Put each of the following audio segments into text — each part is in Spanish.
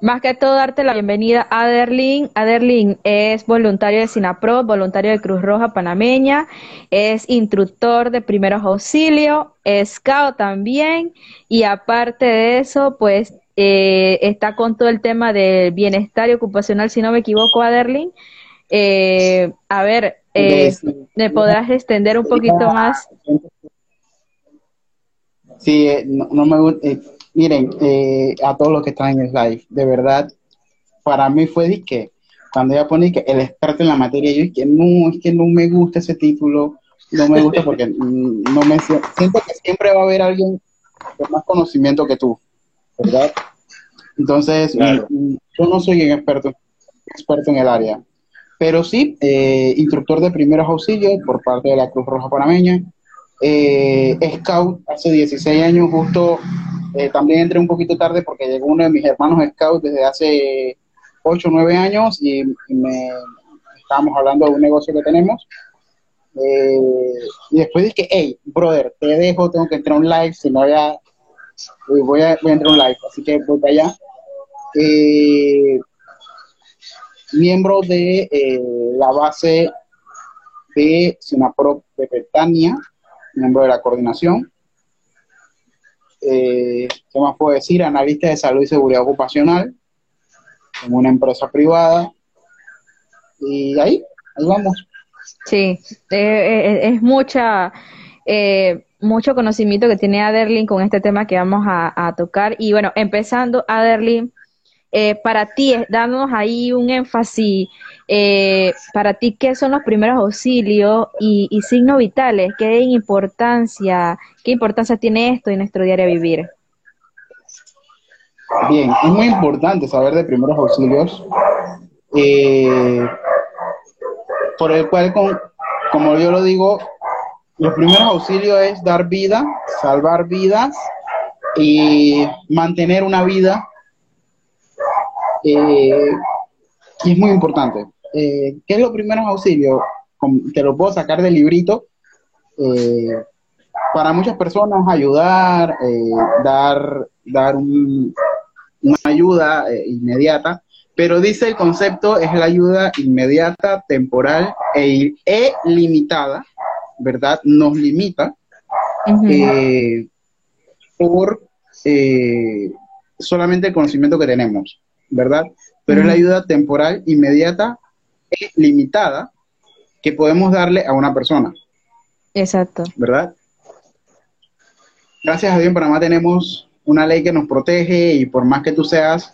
más que todo darte la bienvenida a Aderlin. Aderlin es voluntario de SINAPRO, voluntario de Cruz Roja Panameña, es instructor de primeros auxilios, es scout también y aparte de eso, pues eh, está con todo el tema del bienestar ocupacional, si no me equivoco, Aderlin. Eh, a ver, eh, ¿me podrás extender un poquito más? Sí, eh, no, me gusta. Eh, miren, a todos los que están en el live, de verdad, para mí fue de que cuando ella pone que el experto en la materia, yo que no, es que no me gusta ese título, no me gusta porque no me siento que siempre va a haber alguien con más conocimiento que tú, ¿verdad? Entonces, yo no soy un experto, experto en el área. Pero sí, eh, instructor de primeros auxilios por parte de la Cruz Roja Panameña. Eh, scout hace 16 años, justo eh, también entré un poquito tarde porque llegó uno de mis hermanos Scout desde hace 8 o 9 años y, me estábamos hablando de un negocio que tenemos. y después dije, hey, brother, te dejo, tengo que entrar a un live, si no ya voy a, voy a entrar a un live, así que voy para allá. Eh, miembro de eh, la base de SINAPRO de Betania, miembro de la coordinación. Eh, ¿Qué más puedo decir? Analista de salud y seguridad ocupacional en una empresa privada. Y ahí, ahí vamos. Sí, eh, es mucha, mucho conocimiento que tiene Aderlin con este tema que vamos a, tocar. Y bueno, empezando, Aderlin, eh, para ti, dándonos ahí un énfasis, eh, para ti, ¿qué son los primeros auxilios y, signos vitales? ¿Qué importancia, qué importancia tiene esto en nuestro diario vivir? Bien, es muy importante saber de primeros auxilios, eh, por el cual, como yo lo digo, los primeros auxilios es dar vida, salvar vidas y mantener una vida eh, y es muy importante. Eh, ¿Qué es los primeros auxilios? Te lo puedo sacar del librito. Eh, para muchas personas ayudar, eh, dar, dar una ayuda inmediata, pero dice el concepto es la ayuda inmediata, temporal e, e limitada, ¿verdad? Nos limita por solamente el conocimiento que tenemos. ¿verdad? Pero es la ayuda temporal, inmediata limitada que podemos darle a una persona. Exacto. ¿Verdad? Gracias a Dios en Panamá tenemos una ley que nos protege y por más que tú seas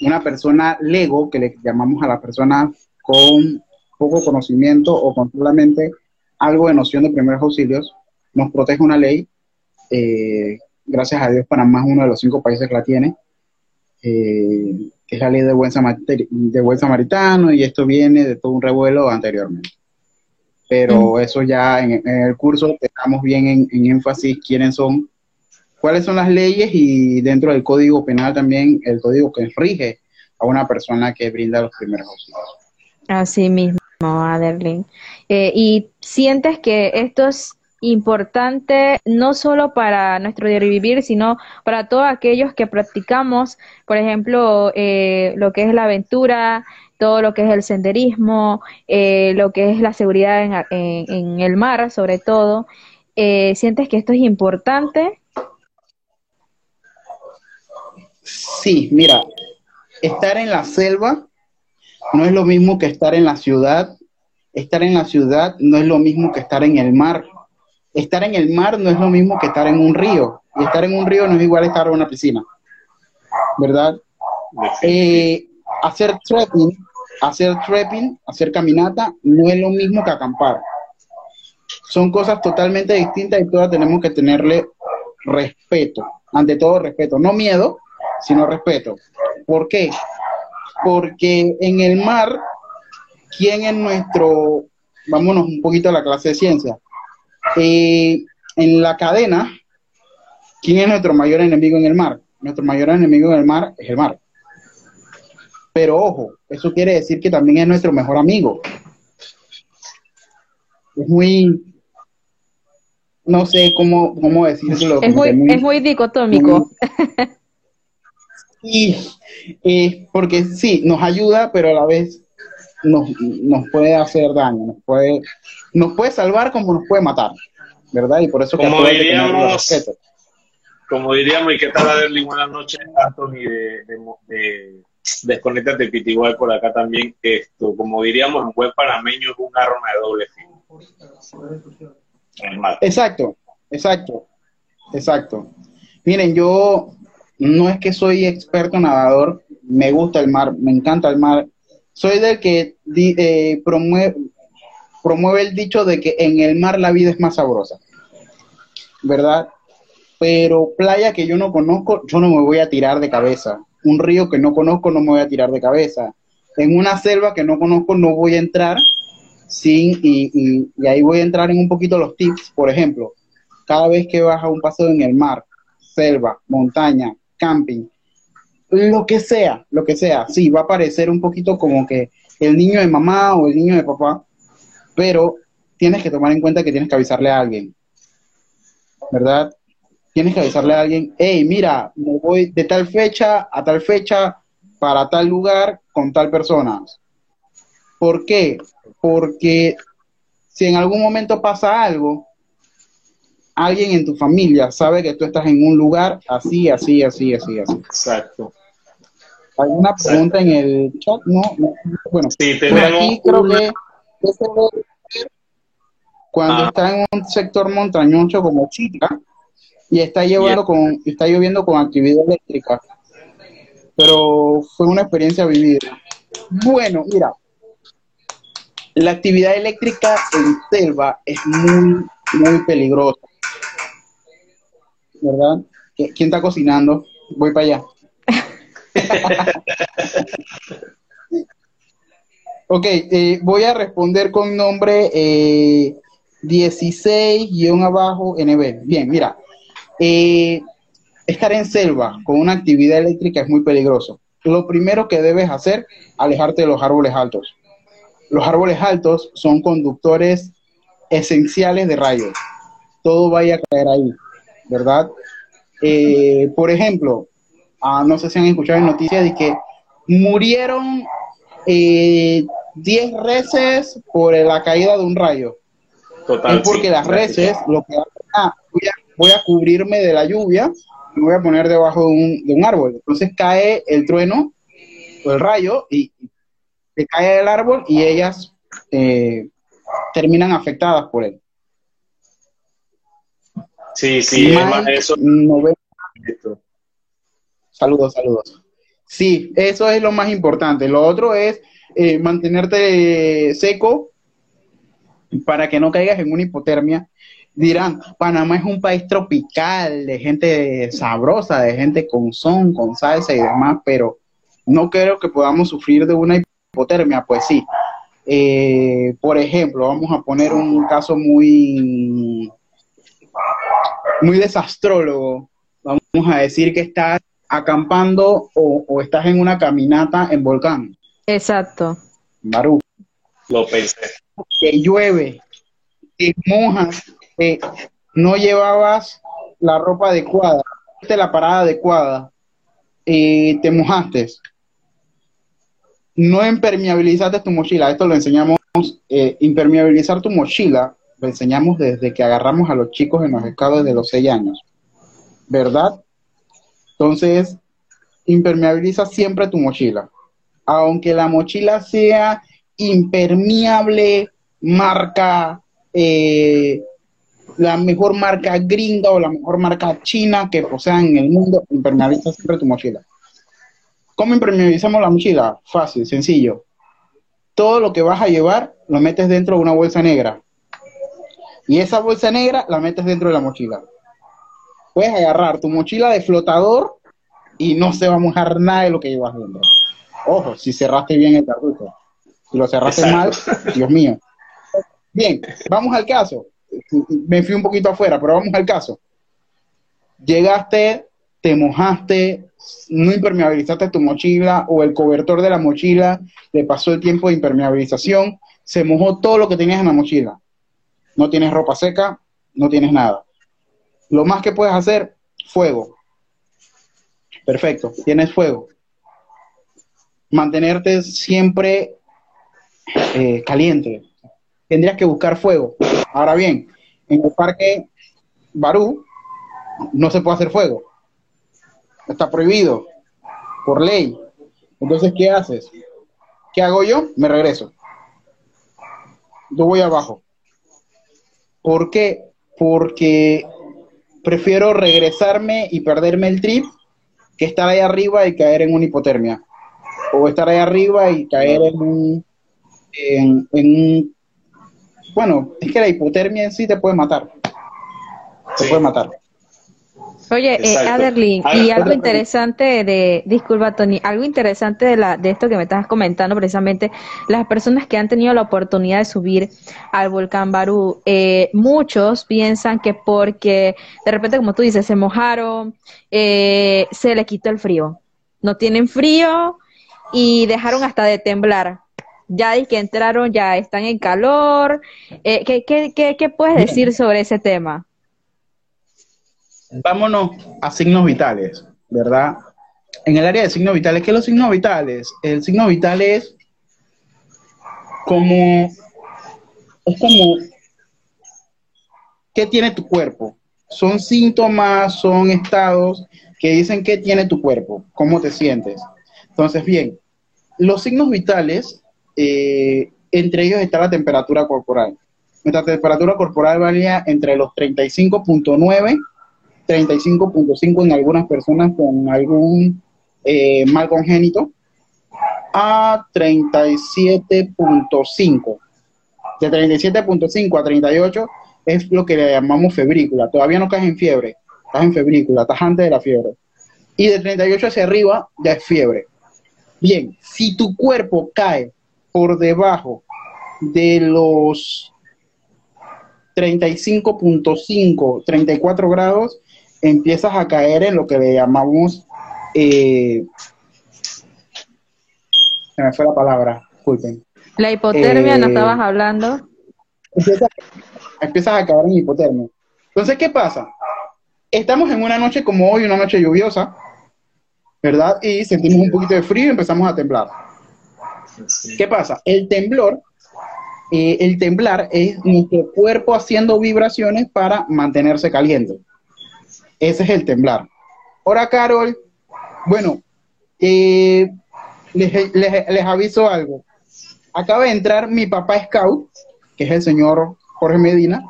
una persona lego, que le llamamos a la persona con poco conocimiento o con solamente algo de noción de primeros auxilios, nos protege una ley. Eh, gracias a Dios Panamá es uno de los cinco países que la tiene. Eh, que es la ley de buen, de buen samaritano, y esto viene de todo un revuelo anteriormente. Pero eso ya en, el curso dejamos bien en, énfasis quiénes son, cuáles son las leyes y dentro del código penal también el código que rige a una persona que brinda los primeros auxilios. Así mismo, Aderlin. Eh, ¿Y sientes que estos importante no solo para nuestro vivir, sino para todos aquellos que practicamos, por ejemplo, eh, lo que es la aventura, todo lo que es el senderismo, eh, lo que es la seguridad en, el mar, sobre todo. Eh, ¿Sientes que esto es importante? Sí, mira, estar en la selva no es lo mismo que estar en la ciudad. Estar en la ciudad no es lo mismo que estar en el mar estar en el mar no es lo mismo que estar en un río. Y estar en un río no es igual estar en una piscina. ¿Verdad? Eh, hacer trekking, hacer trekking, hacer caminata, no es lo mismo que acampar. Son cosas totalmente distintas y todas tenemos que tenerle respeto. Ante todo respeto. No miedo, sino respeto. ¿Por qué? Porque en el mar, ¿quién es nuestro, vámonos un poquito a la clase de ciencia, eh, en la cadena, ¿quién es nuestro mayor enemigo en el mar? Nuestro mayor enemigo en el mar es el mar. Pero ojo, eso quiere decir que también es nuestro mejor amigo. Es muy, no sé cómo, cómo decirlo. Es muy, es muy dicotómico. Y eh, porque sí, nos ayuda, pero a la vez nos, nos, puede hacer daño, nos puede, nos puede salvar como nos puede matar, ¿verdad? Y por eso como que diríamos, como diríamos, y qué tal Aderly, buenas noches, Anthony de, de, de Desconectate Pitigual por acá también, esto, como diríamos en buen panameño, es un arma de doble filo. Exacto, exacto, exacto. Miren, yo no es que soy experto nadador, me gusta el mar, me encanta el mar. Soy del que eh, promueve, promueve el dicho de que en el mar la vida es más sabrosa, ¿verdad? Pero playa que yo no conozco, yo no me voy a tirar de cabeza. Un río que no conozco, no me voy a tirar de cabeza. En una selva que no conozco, no voy a entrar sin, y, y ahí voy a entrar en un poquito los tips. Por ejemplo, cada vez que vas a un paseo en el mar, selva, montaña, camping, lo que sea, lo que sea, sí, va a parecer un poquito como que el niño de mamá o el niño de papá, pero tienes que tomar en cuenta que tienes que avisarle a alguien, ¿verdad? Tienes que avisarle a alguien, hey, mira, me voy de tal fecha a tal fecha para tal lugar con tal persona. ¿Por qué? Porque si en algún momento pasa algo, alguien en tu familia sabe que tú estás en un lugar así, así, así, así, así. Exacto. ¿Alguna pregunta en el chat? No, bueno, sí, por aquí creo que cuando ah. está en un sector montañoso como Chica y está llevando con está lloviendo con actividad eléctrica. Pero fue una experiencia vivida. Bueno, mira, la actividad eléctrica en selva es muy muy peligrosa. ¿verdad? ¿Quién está cocinando? Voy para allá. ok, eh, voy a responder con nombre eh, 16-abajo NB. Bien, mira. Eh, estar en selva con una actividad eléctrica es muy peligroso. Lo primero que debes hacer, alejarte de los árboles altos. Los árboles altos son conductores esenciales de rayos. Todo vaya a caer ahí. ¿verdad? Eh, por ejemplo, ah, no sé si han escuchado en noticias de que murieron 10 eh, reses por la caída de un rayo. Total, es porque las reses, lo que ah, voy, a, cubrirme de la lluvia, me voy a poner debajo de un, de un árbol. Entonces cae el trueno o el rayo y, se cae el árbol y ellas eh, terminan afectadas por él. Sí, sí, eso. Saludos, saludos. Sí, eso es lo más importante. Lo otro es eh, mantenerte seco para que no caigas en una hipotermia. Dirán, Panamá es un país tropical, de gente sabrosa, de gente con son, con salsa y demás, pero no creo que podamos sufrir de una hipotermia. Pues sí. Eh, por ejemplo, vamos a poner un caso muy muy desastrólogo, vamos a decir que estás acampando o, estás en una caminata en volcán. Exacto. Barú. Lo pensé. Que llueve, que mojas, que no llevabas la ropa adecuada, la parada adecuada, y te mojaste. No impermeabilizaste tu mochila. Esto lo enseñamos, eh, impermeabilizar tu mochila lo enseñamos desde que agarramos a los chicos en los escados de los 6 años, ¿verdad? Entonces, impermeabiliza siempre tu mochila. Aunque la mochila sea impermeable, marca, eh, la mejor marca gringa o la mejor marca china que posean en el mundo, impermeabiliza siempre tu mochila. ¿Cómo impermeabilizamos la mochila? Fácil, sencillo. Todo lo que vas a llevar lo metes dentro de una bolsa negra. Y esa bolsa negra la metes dentro de la mochila. Puedes agarrar tu mochila de flotador y no se va a mojar nada de lo que llevas dentro. Ojo, si cerraste bien el cartucho. Si lo cerraste mal, Dios mío. Bien, vamos al caso. Me fui un poquito afuera, pero vamos al caso. Llegaste, te mojaste, no impermeabilizaste tu mochila o el cobertor de la mochila, le pasó el tiempo de impermeabilización, se mojó todo lo que tenías en la mochila no tienes ropa seca, no tienes nada. Lo más que puedes hacer, fuego. Perfecto, tienes fuego. Mantenerte siempre eh, caliente. Tendrías que buscar fuego. Ahora bien, en el parque Barú no se puede hacer fuego. Está prohibido por ley. Entonces, ¿qué haces? ¿Qué hago yo? Me regreso. Yo voy abajo. ¿Por qué? Porque prefiero regresarme y perderme el trip que estar ahí arriba y caer en una hipotermia. O estar ahí arriba y caer en un, en, un... Bueno, es que la hipotermia en sí te puede matar. Te puede matar. Oye, eh, Aderlin, y algo interesante de, disculpa Tony, algo interesante de, la, de esto que me estás comentando precisamente, las personas que han tenido la oportunidad de subir al volcán Barú, eh, muchos piensan que porque de repente, como tú dices, se mojaron, eh, se le quitó el frío, no tienen frío y dejaron hasta de temblar. Ya que entraron, ya están en calor. Eh, ¿qué, qué, qué, ¿Qué puedes decir sobre ese tema? Vámonos a signos vitales, ¿verdad? En el área de signos vitales, ¿qué son los signos vitales? El signo vital es como, es como, ¿qué tiene tu cuerpo? Son síntomas, son estados que dicen qué tiene tu cuerpo, cómo te sientes. Entonces, bien, los signos vitales, eh, entre ellos está la temperatura corporal. Nuestra temperatura corporal varía entre los 35.9 35.5 en algunas personas con algún eh, mal congénito, a 37.5. De 37.5 a 38 es lo que le llamamos febrícula. Todavía no caes en fiebre, estás en febrícula, estás antes de la fiebre. Y de 38 hacia arriba ya es fiebre. Bien, si tu cuerpo cae por debajo de los 35.5, 34 grados, empiezas a caer en lo que le llamamos, eh, se me fue la palabra, disculpen. La hipotermia, ¿no eh, estabas hablando? Empiezas, a caer en hipotermia. Entonces, ¿qué pasa? Estamos en una noche como hoy, una noche lluviosa, ¿verdad? Y sentimos un poquito de frío y empezamos a temblar. ¿Qué pasa? El temblor, eh, el temblar es nuestro cuerpo haciendo vibraciones para mantenerse caliente. Ese es el temblar. Ahora, Carol, bueno, eh, les, aviso algo. Acaba de entrar mi papá Scout, que es el señor Jorge Medina,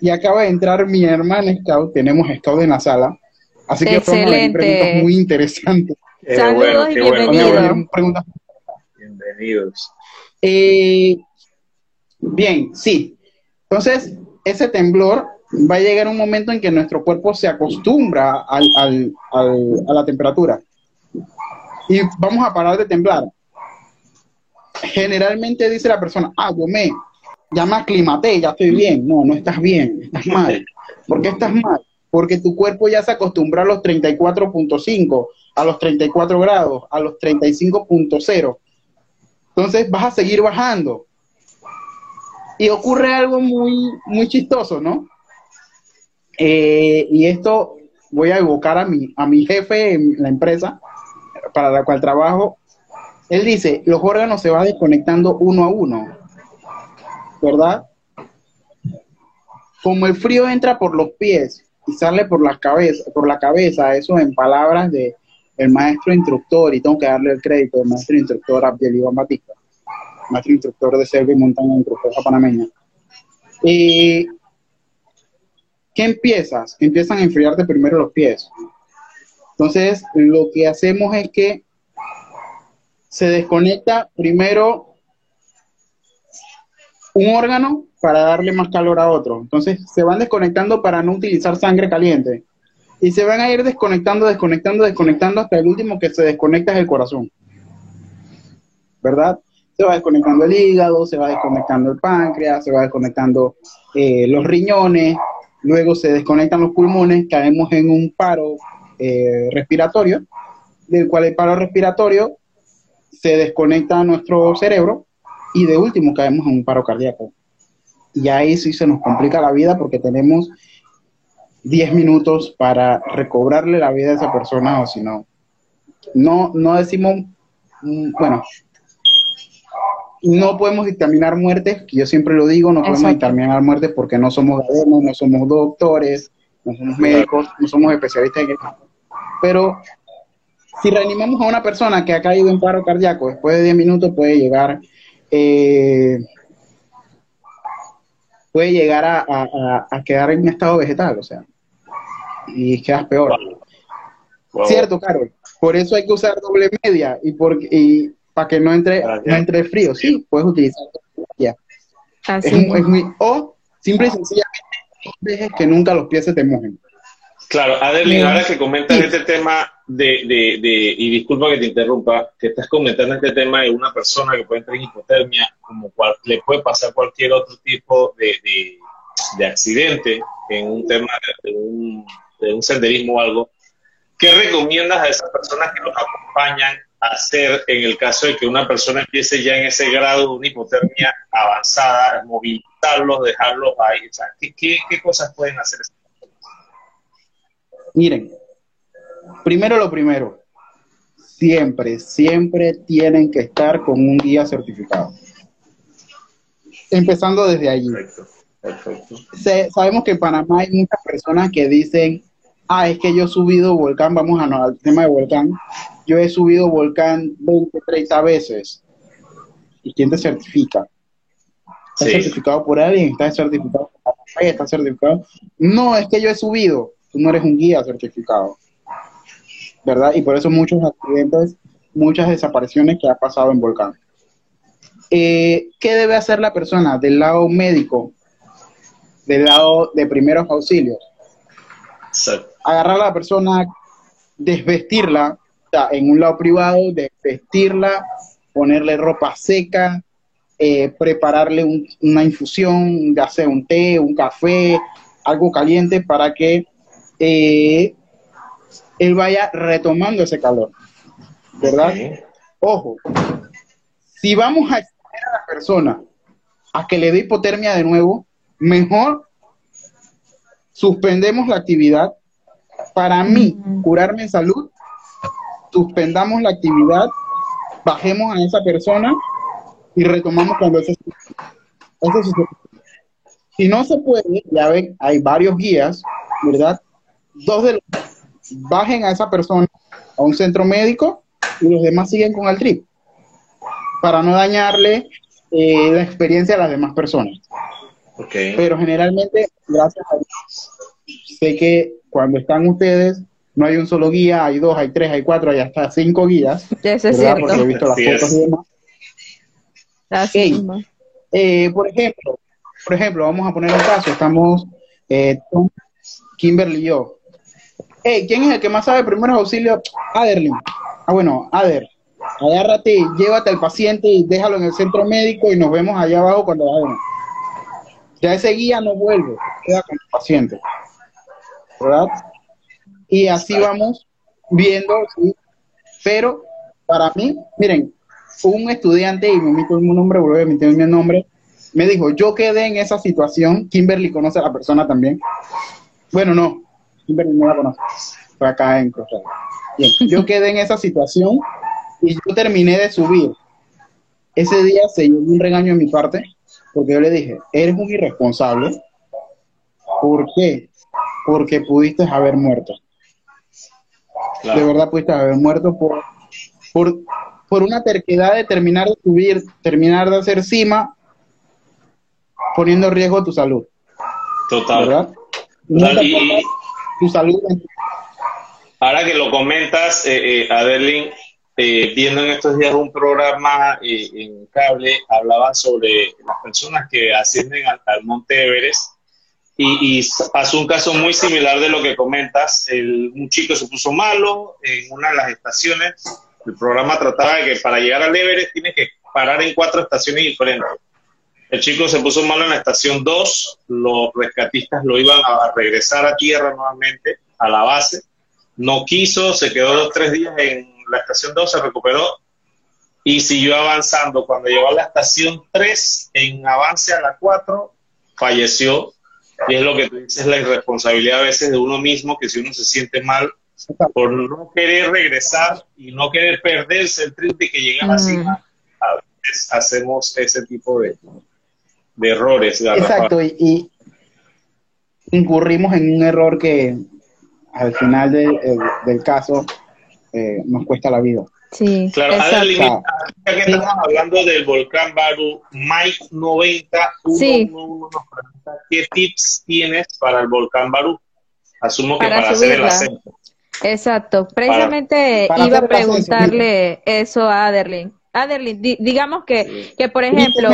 y acaba de entrar mi hermana Scout, tenemos Scout en la sala, así que son preguntas muy interesantes. Saludos y bienvenidos. Bienvenidos. Eh, bien, sí. Entonces, ese temblor va a llegar un momento en que nuestro cuerpo se acostumbra al, a la temperatura y vamos a parar de temblar. Generalmente dice la persona, ah, yo me, ya me aclimaté, ya estoy bien. No, no estás bien, estás mal. ¿Por qué estás mal? Porque tu cuerpo ya se acostumbra a los 34.5, a los 34 grados, a los 35.0. Entonces vas a seguir bajando. Y ocurre algo muy, muy chistoso, ¿no? Eh, y esto voy a evocar a mi, a mi jefe en la empresa para la cual trabajo. Él dice, los órganos se van desconectando uno a uno, ¿verdad? Como el frío entra por los pies y sale por la cabeza, eso en palabras de el maestro instructor, y tengo que darle el crédito al maestro instructor Abdel Iván Batista, maestro instructor de selva y montaña Cruz Panameña. Y ¿qué empiezas? Empiezan a enfriarte primero los pies. Entonces, lo que hacemos es que se desconecta primero un órgano para darle más calor a otro. Entonces, se van desconectando para no utilizar sangre caliente. Y se van a ir desconectando, desconectando, desconectando hasta el último que se desconecta es el corazón. ¿Verdad? Se va desconectando el hígado, se va desconectando el páncreas, se va desconectando eh, los riñones, luego se desconectan los pulmones, caemos en un paro eh, respiratorio, del cual el paro respiratorio se desconecta nuestro cerebro y de último caemos en un paro cardíaco. Y ahí sí se nos complica la vida porque tenemos 10 minutos para recobrarle la vida a esa persona o si no, no, no decimos, mm, bueno, no podemos dictaminar muertes, que yo siempre lo digo, no podemos dictaminar muertes porque no somos no somos doctores, no somos médicos, no somos especialistas en esto. Pero si reanimamos a una persona que ha caído en paro cardíaco, después de 10 minutos puede llegar, eh, puede llegar a, quedar en un estado vegetal, o sea, y quedas peor. Cierto, Carol. Por eso hay que usar doble media y, y para que no entre, no entre frío. Sí, puedes utilizar ya. Así o simple y sencillamente dejes que nunca los pies se te mojen. Claro, Adeline, ahora que comentas este tema de, de, de, y disculpa que te interrumpa, que estás comentando este tema de una persona que puede entrar en hipotermia, como cual, le puede pasar cualquier otro tipo de, de accidente en un tema de un, de un senderismo o algo, ¿qué recomiendas a esas personas que nos acompañan hacer en el caso de que una persona empiece ya en ese grado de una hipotermia avanzada, movilizarlos, dejarlos ahí? ¿qué, qué, cosas pueden hacer? Miren, primero lo primero, siempre, siempre tienen que estar con un guía certificado. Empezando desde allí. Perfecto, perfecto. sabemos que en Panamá hay muchas personas que dicen, ah, es que yo he subido volcán, vamos a no, al tema de volcán, yo he subido volcán 20, 30 veces. ¿Y quién te certifica? ¿Está certificado por alguien? ¿Está certificado por ¿Está certificado? No, es que yo he subido. Tú no eres un guía certificado. ¿Verdad? Y por eso muchos accidentes, muchas desapariciones que ha pasado en volcán. Eh, ¿Qué debe hacer la persona del lado médico, del lado de primeros auxilios? agarrar a la persona, desvestirla, en un lado privado, desvestirla, ponerle ropa seca, eh, prepararle una infusión, ya sea un té, un café, algo caliente para que eh, él vaya retomando ese calor, ¿verdad? Ojo, si vamos a esperar a la persona a que le dé hipotermia de nuevo, mejor suspendemos la actividad. Para mí, curarme en salud, suspendamos la actividad, bajemos a esa persona y retomamos cuando eso, eso Si no se puede, ya ven, hay varios guías, ¿verdad? Dos de los bajen a esa persona a un centro médico y los demás siguen con el trip para no dañarle eh, la experiencia a las demás personas. Pero generalmente, gracias a Dios, sé que cuando están ustedes, no hay un solo guía, hay dos, hay tres, hay cuatro, hay hasta cinco guías. Eso es cierto. Porque he visto las fotos y demás. Eh, por ejemplo, por ejemplo, vamos a poner un caso, estamos eh, Kimberly y yo. Hey, ¿quién es el que más sabe primeros auxilios? Aderlin. Ah, bueno, Ader, agárrate, llévate al paciente y déjalo en el centro médico y nos vemos allá abajo cuando vayamos. Ya ese guía no vuelve, queda con el paciente. ¿Verdad? Y así vamos viendo, pero para mí, miren, un estudiante, y me omito un nombre, vuelvo a emitir mi nombre, me dijo, yo quedé en esa situación, Kimberly conoce a la persona también. Bueno, no, Kimberly no la conoce, fue acá en Bien, yo quedé en esa situación y yo terminé de subir. Ese día se llevó un regaño de mi parte, porque yo le dije, eres un irresponsable. ¿Por qué? Porque pudiste haber muerto. De verdad pudiste haber muerto por, por, por una terquedad de terminar de subir, terminar de hacer cima, poniendo en riesgo tu salud. Total. ¿Verdad? tu salud. Ahora que lo comentas, eh, eh Adeline, eh, viendo en estos días un programa eh, en cable, hablaba sobre las personas que ascienden al, Monte Everest y, y, pasó un caso muy similar de lo que comentas. El, un chico se puso malo en una de las estaciones. El programa trataba de que para llegar al Everest tiene que parar en cuatro estaciones diferentes. El chico se puso malo en la estación 2, los rescatistas lo iban a regresar a tierra nuevamente, a la base. No quiso, se quedó los tres días en la estación 2 se recuperó y siguió avanzando. Cuando llegó a la estación 3, en avance a la 4, falleció. Y es lo que tú dices, la irresponsabilidad a veces de uno mismo, que si uno se siente mal, por no querer regresar y no querer perderse el trip de que llegan así, a veces hacemos ese tipo de, de errores. Exacto, y, incurrimos en un error que al final del caso eh, nos cuesta la vida. Sí, claro, ya que estamos hablando del volcán Baru, Mike 90 sí. ¿qué tips tienes para el volcán Baru? Asumo que para, hacer el ascenso. Exacto, precisamente iba a preguntarle eso a Aderlin. Aderlin, digamos que, que por ejemplo,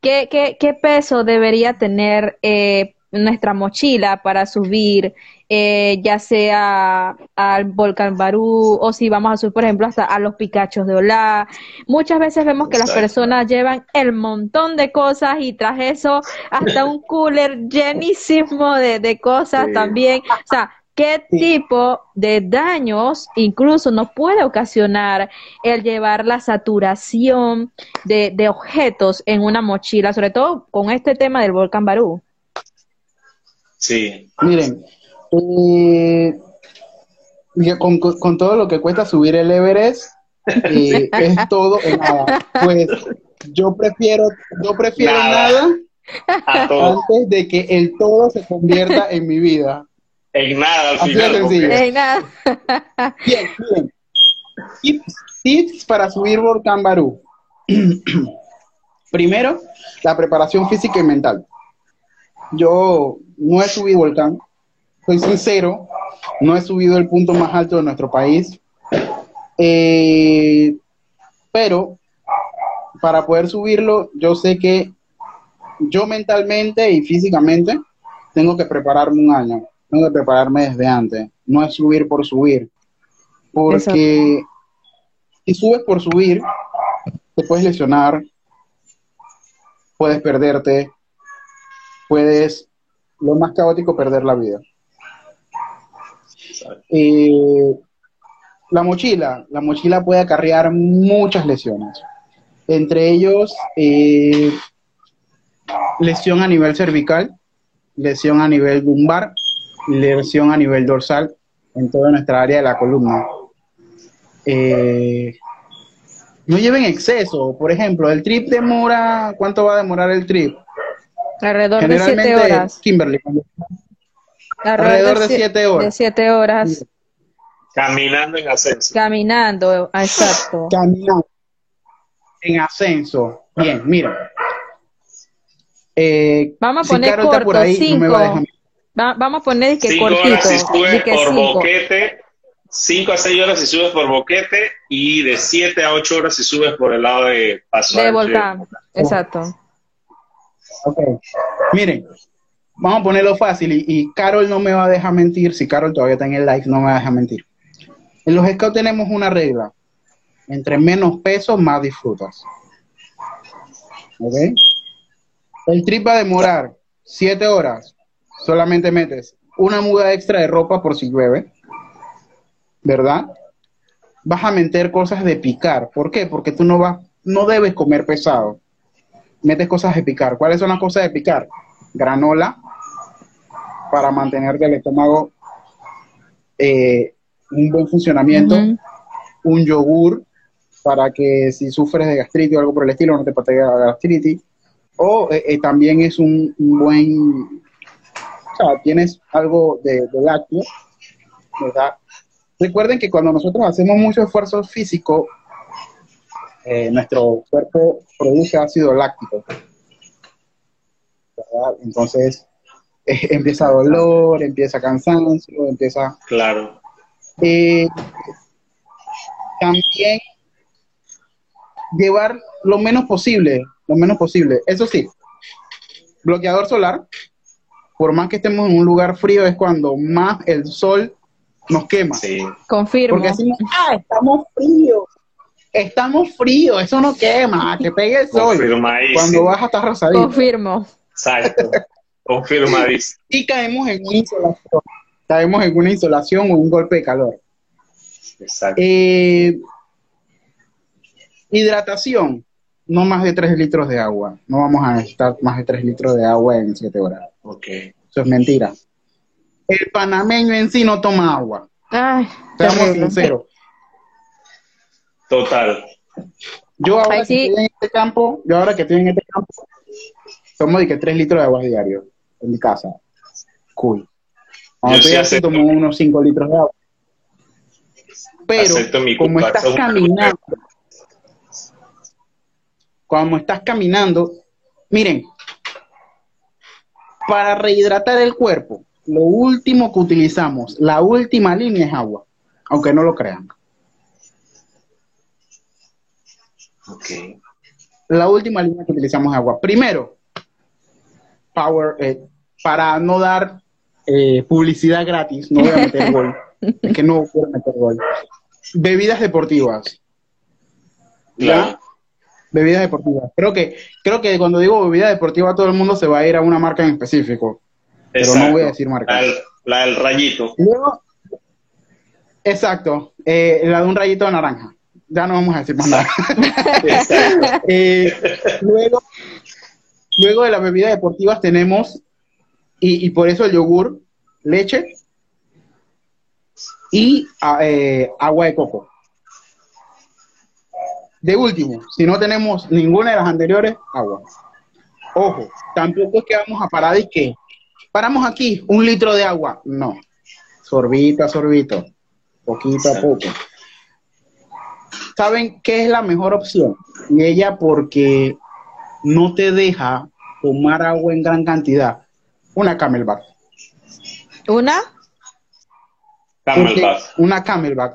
¿qué, qué, qué peso debería tener eh, nuestra mochila para subir, eh, ya sea al volcán Barú o si vamos a subir, por ejemplo, hasta a los Picachos de Olá. Muchas veces vemos que las personas llevan el montón de cosas y tras eso hasta un cooler llenísimo de, de cosas también. O sea, ¿Qué tipo de daños incluso nos puede ocasionar el llevar la saturación de, de objetos en una mochila, sobre todo con este tema del volcán Barú? Sí. Miren, eh, con, todo lo que cuesta subir el Everest, eh, es todo en nada. Pues yo prefiero, yo prefiero nada, antes de que el todo se convierta en mi vida. En nada, al final. En nada. Bien, bien. Tips, tips para subir Volcán Barú. Primero, la preparación física y mental. Yo no he subido volcán, soy sincero, no he subido el punto más alto de nuestro país, eh, pero para poder subirlo, yo sé que yo mentalmente y físicamente tengo que prepararme un año, tengo que prepararme desde antes, no es subir por subir, porque si subes por subir, te puedes lesionar, puedes perderte, puedes lo más caótico, perder la vida. Eh, la mochila, la mochila puede acarrear muchas lesiones, entre ellos eh, lesión a nivel cervical, lesión a nivel lumbar, lesión a nivel dorsal en toda nuestra área de la columna. Eh, no lleven exceso, por ejemplo, el trip demora, ¿cuánto va a demorar el trip? Alrededor de siete horas. Kimberly. Alrededor, de, siete horas. De siete horas. Caminando en ascenso. Caminando, exacto. Caminando en ascenso. Bien, mira. Eh, vamos a poner corto, cinco. vamos a poner que cinco cortito. Horas si subes por boquete, cinco a seis horas si subes por boquete y de siete a ocho horas si subes por el lado de paso. De volcán, exacto. Ok. Miren, vamos a ponerlo fácil y, Carol no me va a dejar mentir. Si Carol todavía está en el live, no me va a dejar mentir. En los scouts tenemos una regla. Entre menos peso, más disfrutas. ¿Ok? El trip va a demorar 7 horas. Solamente metes una muda extra de ropa por si llueve. ¿Verdad? Vas a meter cosas de picar. ¿Por qué? Porque tú no vas, no debes comer pesado metes cosas de picar. ¿Cuáles son las cosas de picar? Granola, para mantener el estómago eh, un buen funcionamiento, un yogur para que si sufres de gastritis o algo por el estilo no te patee la gastritis, o eh, eh, también es un, buen, o sea, tienes algo de, de lácteo, ¿verdad? Recuerden que cuando nosotros hacemos mucho esfuerzo físico, eh, nuestro cuerpo produce ácido láctico. Entonces, eh, empieza dolor, empieza cansancio, empieza... Claro. Eh, también llevar lo menos posible, lo menos posible. Eso sí, bloqueador solar, por más que estemos en un lugar frío, es cuando más el sol nos quema. Sí. Confirmo. Porque decimos, ah, estamos fríos estamos fríos, eso no quema, que pegue el sol. Cuando vas a estar rosadito. Confirmo. Exacto. Confirmadísimo. y caemos en una insolación. Caemos en una insolación o un golpe de calor. Exacto. Eh, hidratación. No más de 3 litros de agua. No vamos a necesitar más de 3 litros de agua en 7 horas. Ok. Eso es mentira. El panameño en sí no toma agua. Ay, Seamos terrible. sinceros. Total. Yo ahora Ay, que estoy en este campo, yo ahora que estoy en este campo, tomo de que 3 litros de agua diario en mi casa. Cool. Cuando Yo estoy sí así, tomo unos 5 litros de agua. Pero, como estás caminando, como estás caminando, miren, para rehidratar el cuerpo, lo último que utilizamos, la última línea es agua, aunque no lo crean. Ok. la última línea que utilizamos es agua. Primero, power, eh, para no dar eh, publicidad gratis, no voy a meter gol, es que no quiero meter gol. Bebidas deportivas. ¿Ya? Claro. Bebidas deportivas. Creo que, creo que cuando digo bebida deportiva, todo el mundo se va a ir a una marca en específico. Pero no Exacto. voy a decir marca. La, del- la del rayito. Luego, exacto, eh, la de un rayito de naranja. Ya no vamos a decir más nada. Eh, luego, luego de las bebidas deportivas tenemos, y, y por eso el yogur, leche y a- eh, agua de coco. De último, si no tenemos ninguna de las anteriores, agua. Ojo, tampoco es que vamos a parar y que paramos aquí, un litro de agua. No, sorbito a sorbito, poquito a poco. ¿Saben qué es la mejor opción? Y ella porque no te deja tomar agua en gran cantidad. Una camelback. ¿Una? Camelback. Una camelback.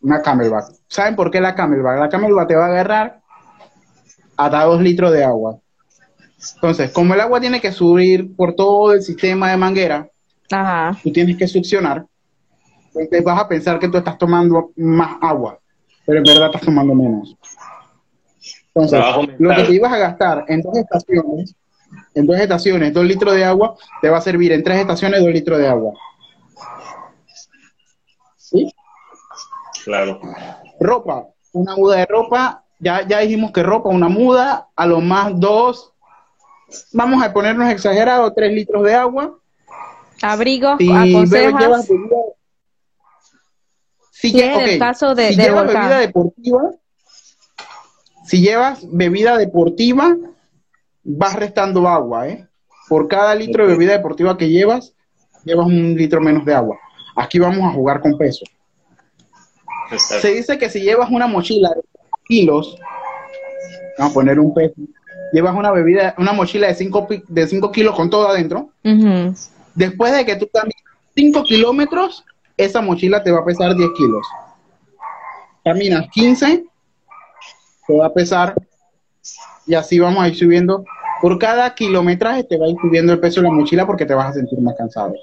Una camelback. ¿Saben por qué la camelback? La camelback te va a agarrar hasta dos litros de agua. Entonces, como el agua tiene que subir por todo el sistema de manguera, Ajá. tú tienes que succionar, entonces vas a pensar que tú estás tomando más agua, pero en verdad estás tomando menos. Entonces, lo que te ibas a gastar en dos estaciones, en dos estaciones, dos litros de agua, te va a servir en tres estaciones dos litros de agua. ¿Sí? Claro. Ropa, una muda de ropa, ya, ya dijimos que ropa, una muda, a lo más dos, vamos a ponernos exagerados, tres litros de agua, Abrigos, Si bebes, aconsejas. llevas bebida, si Sí, lle- en el ok, caso de- si de llevas volcán. bebida deportiva, si llevas bebida deportiva, vas restando agua, ¿eh? Por cada litro de bebida deportiva que llevas, llevas un litro menos de agua. Aquí vamos a jugar con peso. Se dice que si llevas una mochila de kilos, vamos a poner un peso, llevas una bebida, una mochila de 5 de cinco kilos con todo adentro. Después de que tú caminas 5 kilómetros, esa mochila te va a pesar 10 kilos. Caminas 15, te va a pesar, y así vamos a ir subiendo. Por cada kilometraje te va a ir subiendo el peso de la mochila porque te vas a sentir más cansado.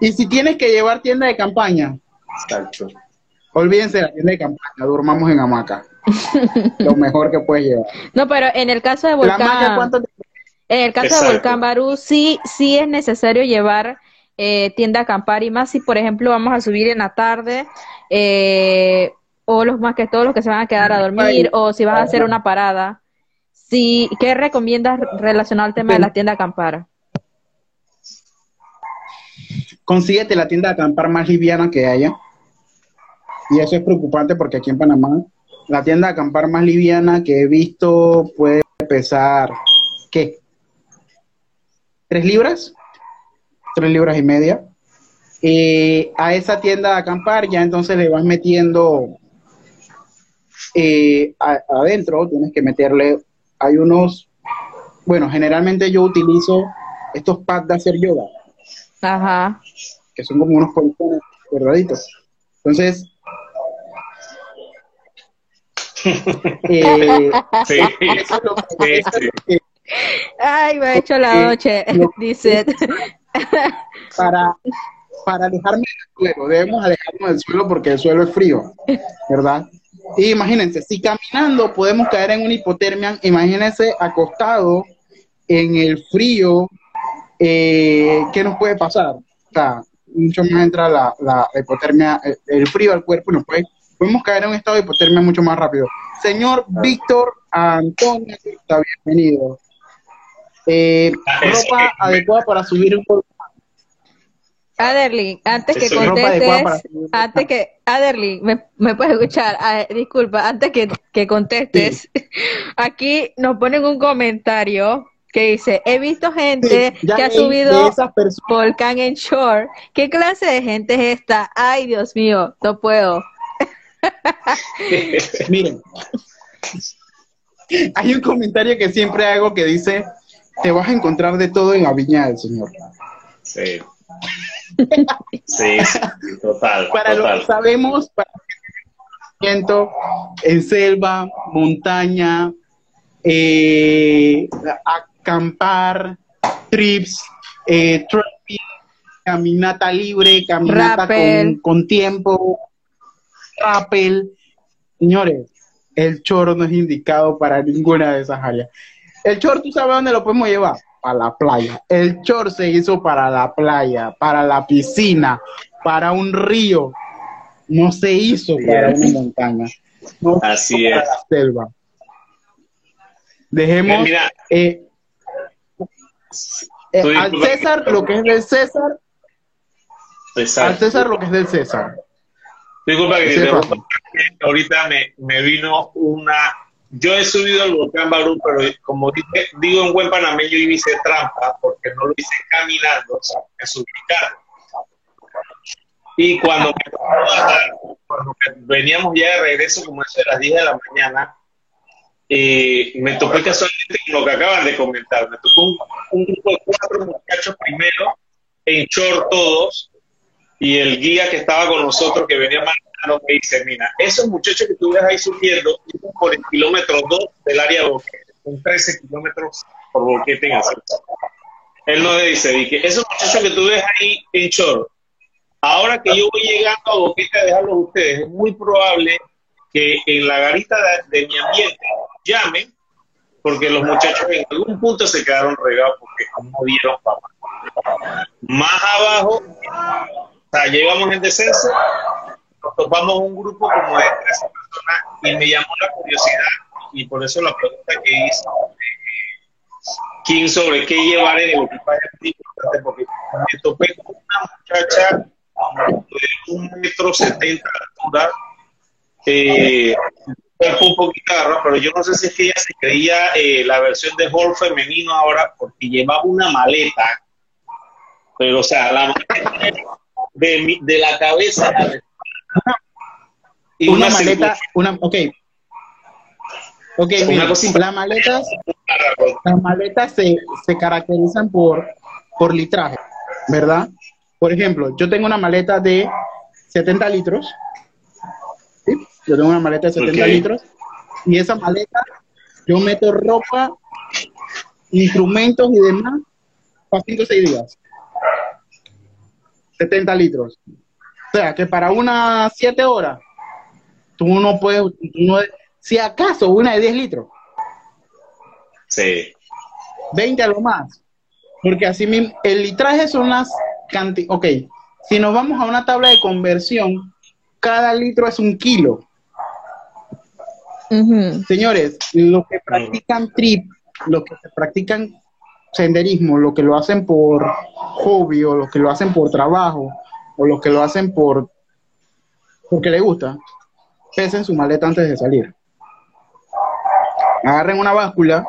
Y si tienes que llevar tienda de campaña, Exacto. olvídense de la tienda de campaña, durmamos en hamaca. Lo mejor que puedes llevar. No, pero en el caso de hamaca, Volcán, ¿cuánto te- en el caso Exacto. de Volcán Barú, sí, sí es necesario llevar eh, tienda a acampar y más si, por ejemplo, vamos a subir en la tarde eh, o los más que todos los que se van a quedar a dormir o si vas a hacer una parada. Sí, ¿qué recomiendas relacionado al tema de la tienda acampar? consíguete la tienda de acampar más liviana que haya. Y eso es preocupante porque aquí en Panamá, la tienda de acampar más liviana que he visto puede pesar, ¿qué? ¿Tres libras? Tres libras y media. Eh, a esa tienda de acampar ya entonces le vas metiendo eh, a- adentro, tienes que meterle, hay unos, bueno, generalmente yo utilizo estos pads de hacer yoga Ajá. que son como unos policones cuadraditos. Entonces, eh, Sí. eso es lo que- Sí, eso es sí. lo que- Ay, me ha hecho la noche, dice. para, para alejarme del suelo, debemos alejarnos del suelo porque el suelo es frío, ¿verdad? Y imagínense, si caminando podemos caer en una hipotermia, imagínense acostado en el frío, eh, ¿qué nos puede pasar? Mucho más entra la, la hipotermia, el, el frío al cuerpo y nos puede, podemos caer en un estado de hipotermia mucho más rápido. Señor Víctor Antonio, está bienvenido. Eh, ropa adecuada para subir un volcán. Aderly, antes que contestes, antes que, Aderly, ¿me, me puedes escuchar? Ah, disculpa, antes que, que contestes, aquí nos ponen un comentario que dice, he visto gente que ha subido volcán en shore. ¿Qué clase de gente es esta? Ay, Dios mío, no puedo. Miren, hay un comentario que siempre hago que dice, te vas a encontrar de todo en la viña del Señor. Sí. Sí, total. Para lo que sabemos, para en selva, montaña, eh, acampar, trips, eh, caminata libre, caminata con, tiempo, rappel. Señores, el choro no es indicado para ninguna de esas áreas. El choro, ¿tú sabes dónde lo podemos llevar? A la playa. El chor se hizo para la playa, para la piscina, para un río. No se hizo para una montaña. No Así es. Para la selva. Dejemos eh, eh, al César lo que es del César. Al César lo que es del César. Disculpa que ahorita me, me vino una yo he subido el volcán Barú, pero como dije, digo en buen panameño, y hice trampa porque no lo hice caminando, o sea, me subí carro. Y cuando, cuando veníamos ya de regreso, como eso de las 10 de la mañana, eh, me topé casualmente con lo que acaban de comentar. Me tocó un, grupo de cuatro muchachos primero, en short todos, y el guía que estaba con nosotros, que venía manejando, me dice, mira, esos muchachos que tú ves ahí subiendo, por el kilómetro 2 del área de boquete, un 13 kilómetros por boquete en Él nos dice, que esos muchachos que tú ves ahí en short, ahora que yo voy llegando a boquete a dejarlos a ustedes, es muy probable que en la garita de, mi ambiente llamen, porque los muchachos en algún punto se quedaron regados porque no dieron papá. Más abajo, sea, llegamos en descenso, nos topamos un grupo como de 13 personas y me llamó la curiosidad y por eso la pregunta que hizo King sobre qué llevar en el equipaje porque me topé con una muchacha de un metro setenta de altura eh, un poquito agarrado, pero yo no sé si es que ella se creía eh, la versión de Hall femenino ahora porque llevaba una maleta, pero o sea, la maleta de, de la cabeza y una, maleta, una, ok. Ok, mira, las maletas, las maletas se, se caracterizan por, por litraje, ¿verdad? Por ejemplo, yo tengo una maleta de 70 litros, ¿sí? Yo tengo una maleta de 70 litros, y esa maleta yo meto ropa, instrumentos y demás para 5 o 6 días. 70 litros. O sea, que para unas 7 horas, tú no puedes, si acaso una de 10 litros. Sí. 20 a lo más. Porque así mismo, el litraje son las cantidades. Ok, si nos vamos a una tabla de conversión, cada litro es un kilo. Señores, los que practican trip, los que practican senderismo, los que lo hacen por hobby o los que lo hacen por trabajo o los que lo hacen por porque le gusta, pesen su maleta antes de salir. Agarren una báscula,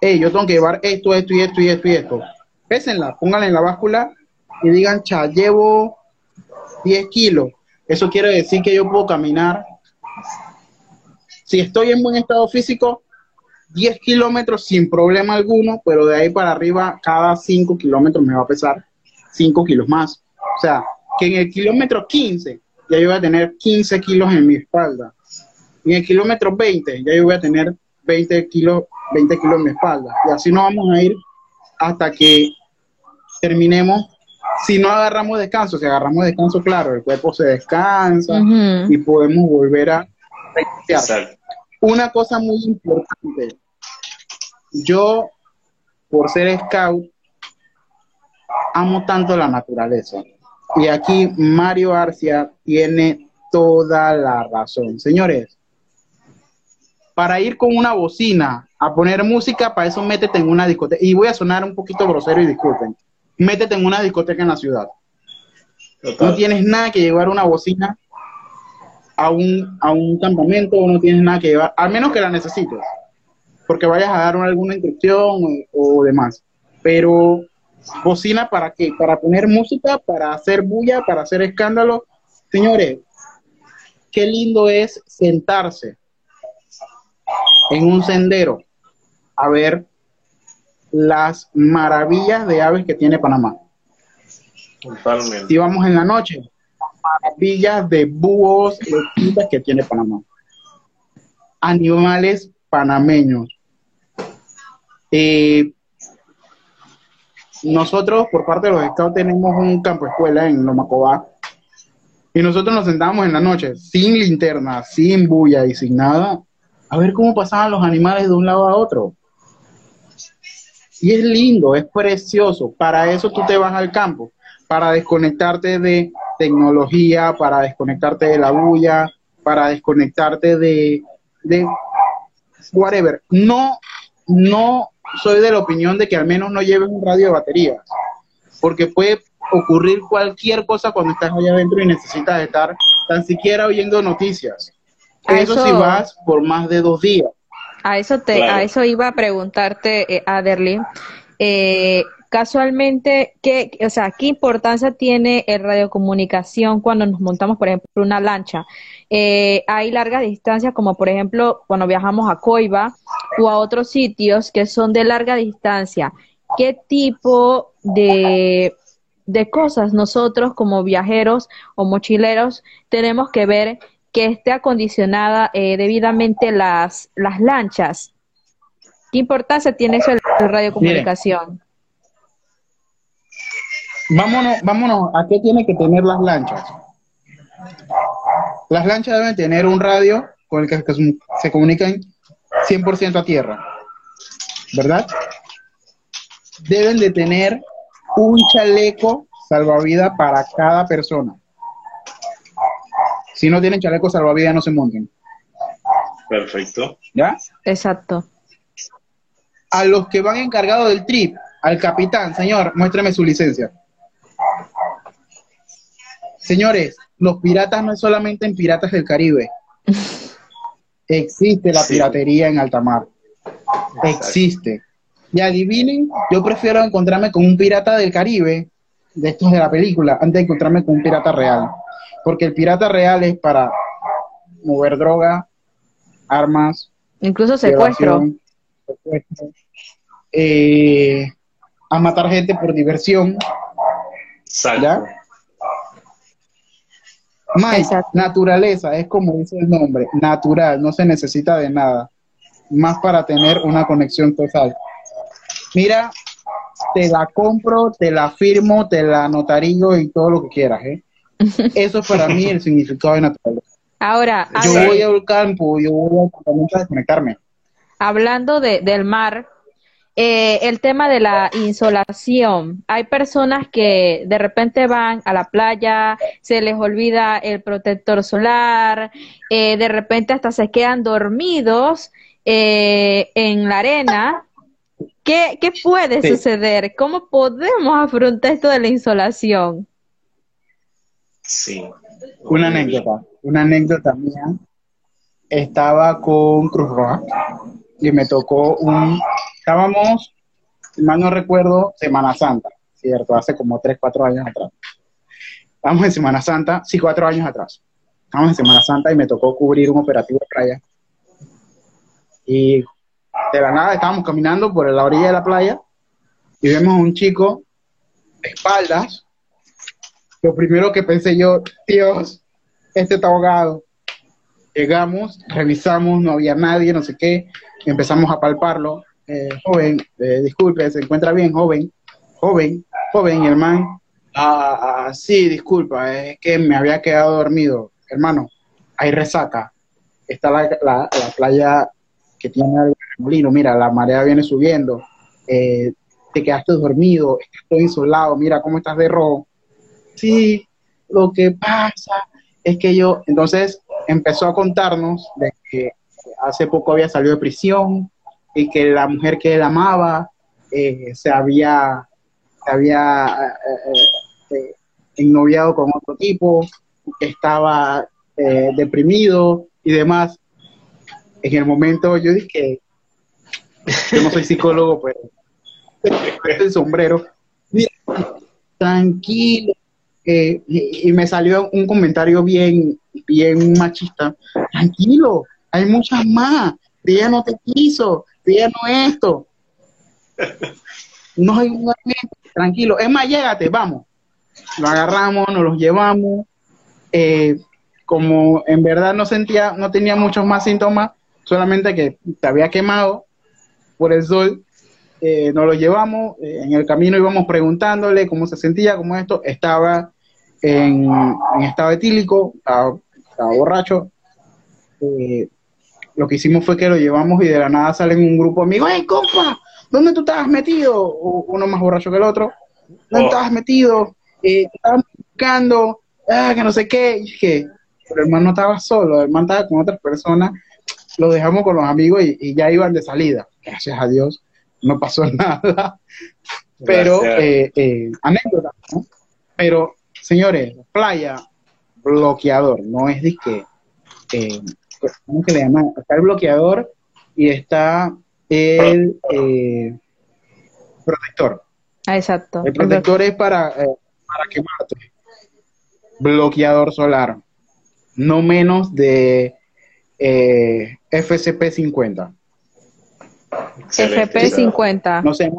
hey, yo tengo que llevar esto, esto y esto y esto y esto. Pésenla, pónganla en la báscula y digan, cha, llevo 10 kilos. Eso quiere decir que yo puedo caminar. Si estoy en buen estado físico, 10 kilómetros sin problema alguno, pero de ahí para arriba, cada 5 kilómetros me va a pesar 5 kilos más. O sea, que en el kilómetro 15 ya yo voy a tener 15 kilos en mi espalda. En el kilómetro 20 ya yo voy a tener 20 kilos, 20 kilos en mi espalda. Y así nos vamos a ir hasta que terminemos. Si no agarramos descanso, si agarramos descanso, claro, el cuerpo se descansa y podemos volver a Una cosa muy importante, yo, por ser scout, amo tanto la naturaleza. Y aquí Mario Arcia tiene toda la razón. Señores, para ir con una bocina a poner música, para eso métete en una discoteca. Y voy a sonar un poquito grosero y disculpen. Métete en una discoteca en la ciudad. No tienes nada que llevar una bocina a un, a un campamento, no tienes nada que llevar, al menos que la necesites, porque vayas a dar alguna instrucción o, demás. Pero bocina para qué? Para poner música, para hacer bulla, para hacer escándalo. Señores, qué lindo es sentarse en un sendero a ver las maravillas de aves que tiene Panamá. Si vamos en la noche, maravillas de búhos que tiene Panamá. Animales panameños. Eh, nosotros, por parte de los estados, tenemos un campo escuela en Lomacobá. Y nosotros nos sentábamos en la noche, sin linterna, sin bulla y sin nada, a ver cómo pasaban los animales de un lado a otro. Y es lindo, es precioso. Para eso tú te vas al campo, para desconectarte de tecnología, para desconectarte de la bulla, para desconectarte de, de whatever. No, no soy de la opinión de que al menos no lleves un radio de batería, porque puede ocurrir cualquier cosa cuando estás allá adentro y necesitas estar tan siquiera oyendo noticias. Eso, si vas por más de dos días. A eso te, a eso iba a preguntarte, eh, Aderly. Eh, casualmente, ¿qué, o sea, ¿qué importancia tiene el radiocomunicación cuando nos montamos, por ejemplo, una lancha? Eh, hay largas distancias, como por ejemplo cuando viajamos a Coiba o a otros sitios que son de larga distancia. ¿Qué tipo de, de cosas nosotros como viajeros o mochileros tenemos que ver que esté acondicionada eh, debidamente las, las lanchas. ¿Qué importancia tiene eso en la radiocomunicación? Vámonos, vámonos, ¿a qué tiene que tener las lanchas? Las lanchas deben tener un radio con el que se comunican 100% a tierra, ¿verdad? Deben de tener un chaleco salvavidas para cada persona. Si no tienen chaleco salvavidas, no se monten. Perfecto. ¿Ya? Exacto. A los que van encargados del trip, al capitán, señor, muéstrame su licencia. Señores, los piratas no es solamente en Piratas del Caribe. Existe la piratería en alta mar. Existe. Y adivinen, yo prefiero encontrarme con un pirata del Caribe, de estos de la película, antes de encontrarme con un pirata real porque el pirata real es para mover droga, armas, incluso secuestro, eh, a matar gente por diversión. ¿Ya? Naturaleza, es como dice el nombre, natural, no se necesita de nada, más para tener una conexión total. Mira, te la compro, te la firmo, te la notario y todo lo que quieras, ¿eh? Eso es para mí el significado de naturaleza. Ahora, yo voy al campo, yo voy a desconectarme. Hablando de, del mar, eh, el tema de la insolación. Hay personas que de repente van a la playa, se les olvida el protector solar, eh, de repente hasta se quedan dormidos eh, en la arena. ¿Qué, qué puede suceder? ¿Cómo podemos afrontar esto de la insolación? Sí. Una anécdota, una anécdota mía. Estaba con Cruz Roja y me tocó un, estábamos, si mal no recuerdo, Semana Santa, ¿cierto? Hace como 3, 4 años atrás. Estábamos en Semana Santa, sí, 4 años atrás. Estábamos en Semana Santa y me tocó cubrir un operativo de playa. Y de la nada estábamos caminando por la orilla de la playa y vemos a un chico de espaldas lo primero que pensé yo, Dios, este está ahogado. Llegamos, revisamos, no había nadie, no sé qué, empezamos a palparlo. Eh, joven, eh, disculpe, se encuentra bien, joven, joven, joven, hermano. Ah, ah, sí, disculpa, es que me había quedado dormido. Hermano, hay resaca. Está la, la, playa que tiene el molino, mira, la marea viene subiendo. Eh, te quedaste dormido, estoy insolado, mira cómo estás de rojo sí, lo que pasa es que yo, entonces empezó a contarnos de que hace poco había salido de prisión y que la mujer que él amaba eh, se había, había eh, ennoviado con otro tipo, estaba eh, deprimido y demás. En el momento yo dije, yo no soy psicólogo, pero el sombrero, tranquilo. Eh, y, me salió un comentario bien, bien machista. Tranquilo, hay muchas más. Ella no te quiso, ella no esto. No hay un tranquilo. Es más, llégate, vamos. Lo agarramos, nos los llevamos. Eh, como en verdad no sentía, no tenía muchos más síntomas, solamente que te había quemado por el sol, eh, nos lo llevamos, eh, en el camino íbamos preguntándole cómo se sentía, cómo esto, estaba en, estado etílico, estaba, borracho. Eh, lo que hicimos fue que lo llevamos y de la nada salen un grupo de amigos, ¡Hey, compa! ¿Dónde tú estabas metido? Uno más borracho que el otro. ¿Dónde oh. estabas metido? Eh, estabas buscando, ah, que no sé qué. Y que, pero el hermano no estaba solo, el hermano estaba con otras personas. Lo dejamos con los amigos y, ya iban de salida. Gracias a Dios, no pasó nada. Pero, eh, eh, anécdota, ¿no? Pero, señores, playa, bloqueador, no es de que, eh, ¿cómo que le llaman? Está el bloqueador y está el eh, protector. Ah, exacto. El protector es para, eh, para quemarte. Bloqueador solar. No menos de eh, FSP 50. FP 50. No sé.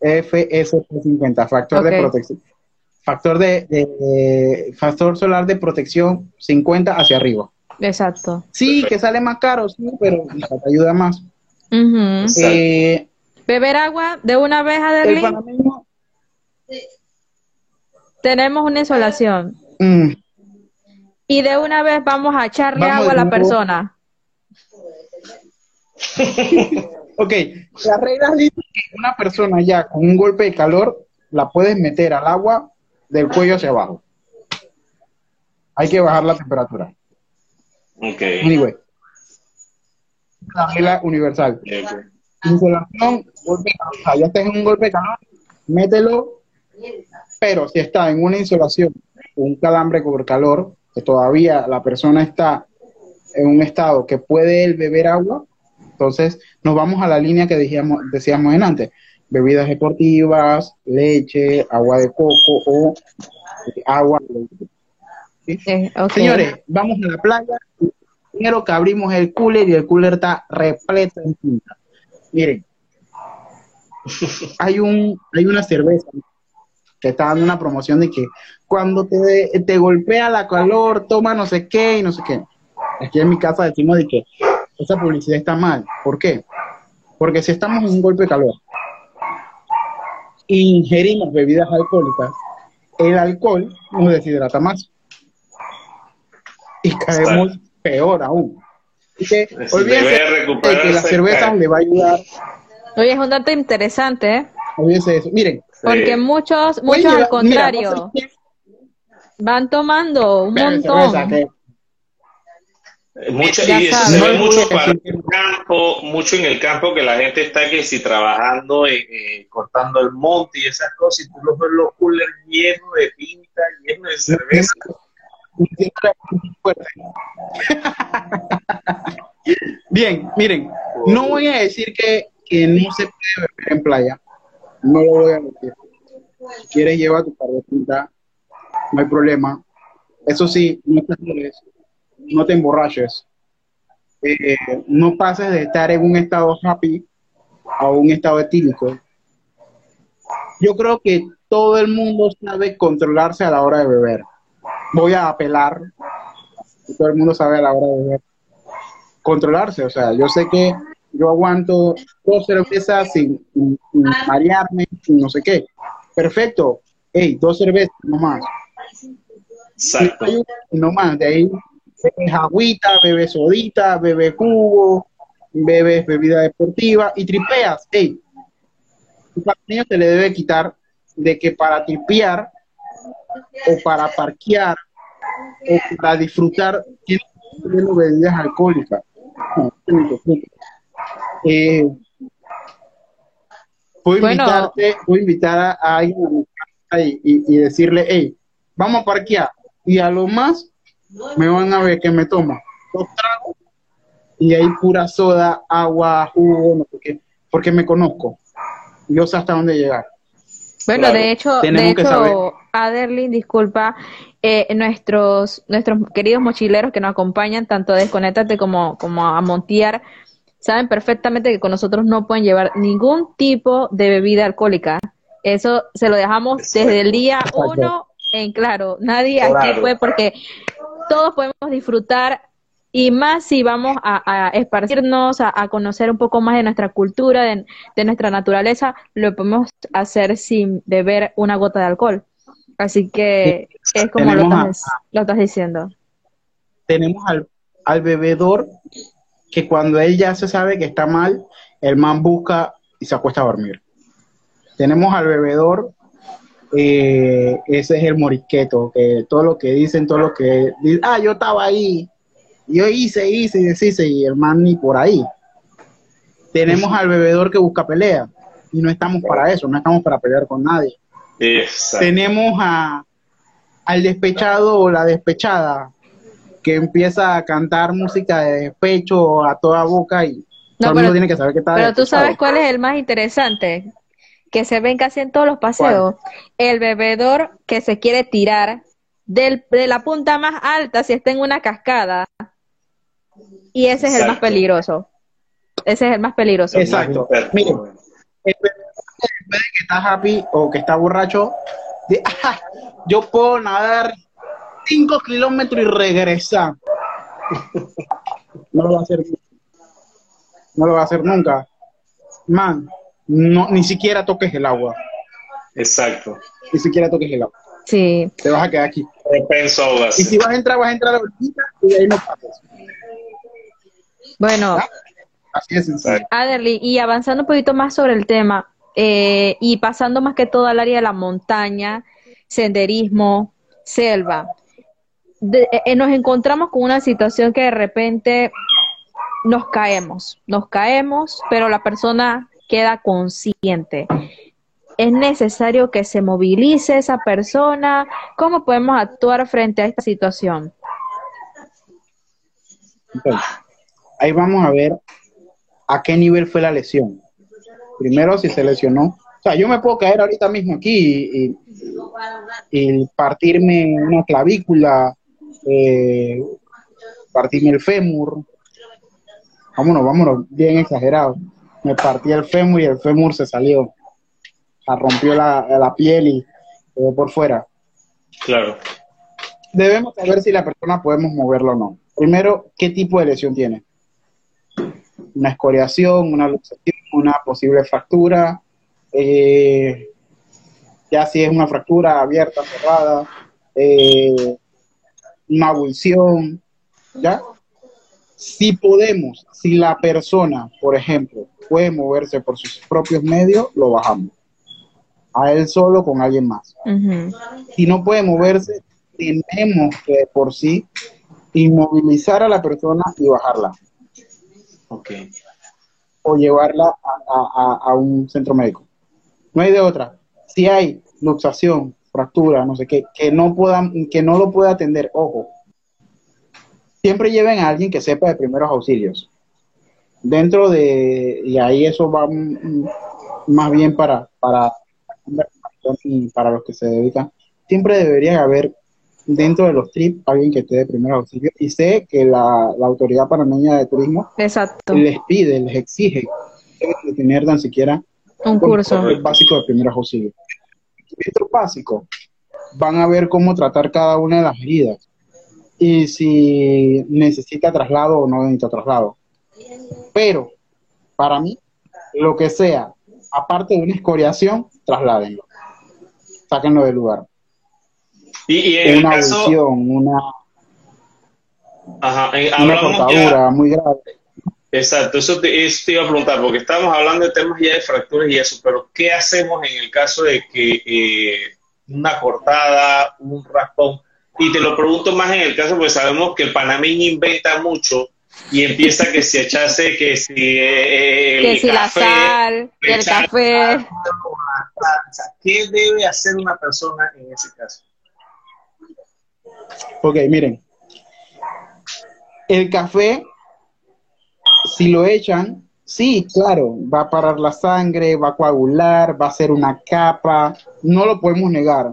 FSP 50, factor de protección. Factor de, factor solar de protección 50 hacia arriba. Exacto. Sí, que sale más caro, sí, pero te ayuda más. Eh, Beber agua de una vez, a Tenemos una insolación. Mm. Y de una vez vamos a echarle agua a la persona. ok, la regla dice que una persona ya con un golpe de calor la puedes meter al agua del cuello hacia abajo. Hay que bajar la temperatura. Ok. Anyway. La regla universal. Insolación, golpe de calor. Ya estás en un golpe de calor, mételo. Pero si está en una insolación, un calambre por calor, que todavía la persona está en un estado que puede él beber agua, entonces nos vamos a la línea que decíamos, decíamos en antes. Bebidas deportivas, leche, agua de coco o agua. Eh, Señores, vamos a la playa primero que abrimos el cooler y el cooler está repleto en tinta. Miren, hay un hay una cerveza que está dando una promoción de que cuando te, te golpea la calor, toma no sé qué y no sé qué. Aquí en mi casa decimos de que esa publicidad está mal. ¿Por qué? Porque si estamos en un golpe de calor ingerimos bebidas alcohólicas, el alcohol nos deshidrata más. Y caemos peor aún. que que la cerveza le va a ayudar. Oye, es un dato interesante, ¿eh? eso. Miren. Porque muchos, muchos al contrario, van tomando un montón. Mucho, y se ve mucho para el campo, mucho en el campo que la gente está que si trabajando, eh, cortando el monte y esas cosas, y tú los ves los coolers llenos de pinta, llenos de cerveza. Bien, miren, no voy a decir que, no se puede beber en playa. No lo voy a decir. Si quieres, lleva tu carretita, no hay problema. Eso sí, no te, no te emborraches. Eh, no pases de estar en un estado happy a un estado etílico. Yo creo que todo el mundo sabe controlarse a la hora de beber voy a apelar, todo el mundo sabe a la hora de controlarse, o sea, yo sé que yo aguanto dos cervezas sin, marearme, sin no sé qué. Perfecto, hey, dos cervezas nomás. Exacto. No más, de ahí bebes agüita, bebes sodita, bebes cubo, bebes bebida deportiva y tripeas. Hey, niño se le debe quitar de que para tripear o para parquear o para disfrutar tiene bebidas alcohólicas. Eh, puedo, invitarte, puedo invitar a, alguien y, y, decirle, hey, vamos a parquear. Y a lo más me van a ver que me toma dos tragos y hay pura soda, agua, jugo, no sé qué, porque me conozco. Yo sé hasta dónde llegar. Bueno, de hecho, de hecho, Aderlin, disculpa, eh, nuestros, nuestros queridos mochileros que nos acompañan, tanto a Desconéctate como, como a Montiar, saben perfectamente que con nosotros no pueden llevar ningún tipo de bebida alcohólica. Eso se lo dejamos desde el día uno en claro. Nadie aquí puede, porque todos podemos disfrutar y más si vamos a, esparcirnos, a, conocer un poco más de nuestra cultura, de, nuestra naturaleza, lo podemos hacer sin beber una gota de alcohol. Así que es como lo estás, lo estás, diciendo. Tenemos al, al bebedor que cuando él ya se sabe que está mal, el man busca y se acuesta a dormir. Tenemos al bebedor, eh, ese es el morisqueto, que todo lo que dicen, todo lo que dicen, ah, yo estaba ahí, yo hice, hice, hice, y el man ni por ahí. Tenemos al bebedor que busca pelea, y no estamos para eso, no estamos para pelear con nadie. Tenemos a, al despechado o la despechada, que empieza a cantar música de despecho a toda boca y todo el mundo tiene que saber que está Pero tú sabes cuál es el más interesante, que se ven casi en todos los paseos, el bebedor que se quiere tirar del, de la punta más alta si está en una cascada. Y ese es el más peligroso. Ese es el más peligroso. Exacto. Mire, el bebedor que está happy o que está borracho, ah, yo puedo nadar 5 kilómetros y regresar. no lo va a hacer. No lo va a hacer nunca. Man, no, ni siquiera toques el agua. Exacto. Ni siquiera toques el agua. Sí. Te vas a quedar aquí. Y si vas a entrar, vas a entrar a la y ahí no pasas. Bueno. Así es Aderly, y avanzando un poquito más sobre el tema, eh, y pasando más que todo al área de la montaña, senderismo, selva, eh, eh, nos encontramos con una situación que de repente nos caemos, nos caemos, pero la persona queda consciente es necesario que se movilice esa persona? ¿Cómo podemos actuar frente a esta situación? ahí vamos a ver a qué nivel fue la lesión. Primero, si se lesionó. O sea, yo me puedo caer ahorita mismo aquí y, partirme una clavícula, eh, partirme el fémur. Vámonos, vámonos, bien exagerado. Me partí el fémur y el fémur se salió rompió la, la piel y quedó por fuera. Claro. Debemos saber si la persona podemos moverlo o no. Primero, ¿qué tipo de lesión tiene? Una escoriación, una luxación, una posible fractura, eh, ya si es una fractura abierta, cerrada, eh, una abulsión, ¿ya? Si podemos, si la persona, por ejemplo, puede moverse por sus propios medios, lo bajamos a él solo con alguien más. Si no puede moverse, tenemos que por sí inmovilizar a la persona y bajarla. Okay. O llevarla a, un centro médico. No hay de otra. Si hay luxación, fractura, no sé qué, que no puedan, que no lo pueda atender, ojo. Siempre lleven a alguien que sepa de primeros auxilios. Dentro de, y ahí eso va más bien para, para y para los que se dedican, siempre debería haber dentro de los trips alguien que te dé primer auxilio. Y sé que la, Autoridad Panameña de Turismo les pide, les exige de tener tan siquiera un curso básico de primeros auxilios. Dentro básico, van a ver cómo tratar cada una de las heridas y si necesita traslado o no necesita traslado. Pero, para mí, lo que sea, aparte de una escoriación, trasládenlo sáquenlo del lugar. Y, en una una, Ajá, una cortadura muy grave. Exacto, eso te, iba a preguntar, porque estamos hablando de temas ya de fracturas y eso, pero ¿qué hacemos en el caso de que eh, una cortada, un raspón? Y te lo pregunto más en el caso, porque sabemos que el panameño inventa mucho y empieza que si echarse, que si eh, que si la sal, el café. ¿Qué debe hacer una persona en ese caso? Ok, miren. El café, si lo echan, sí, claro, va a parar la sangre, va a coagular, va a hacer una capa, no lo podemos negar.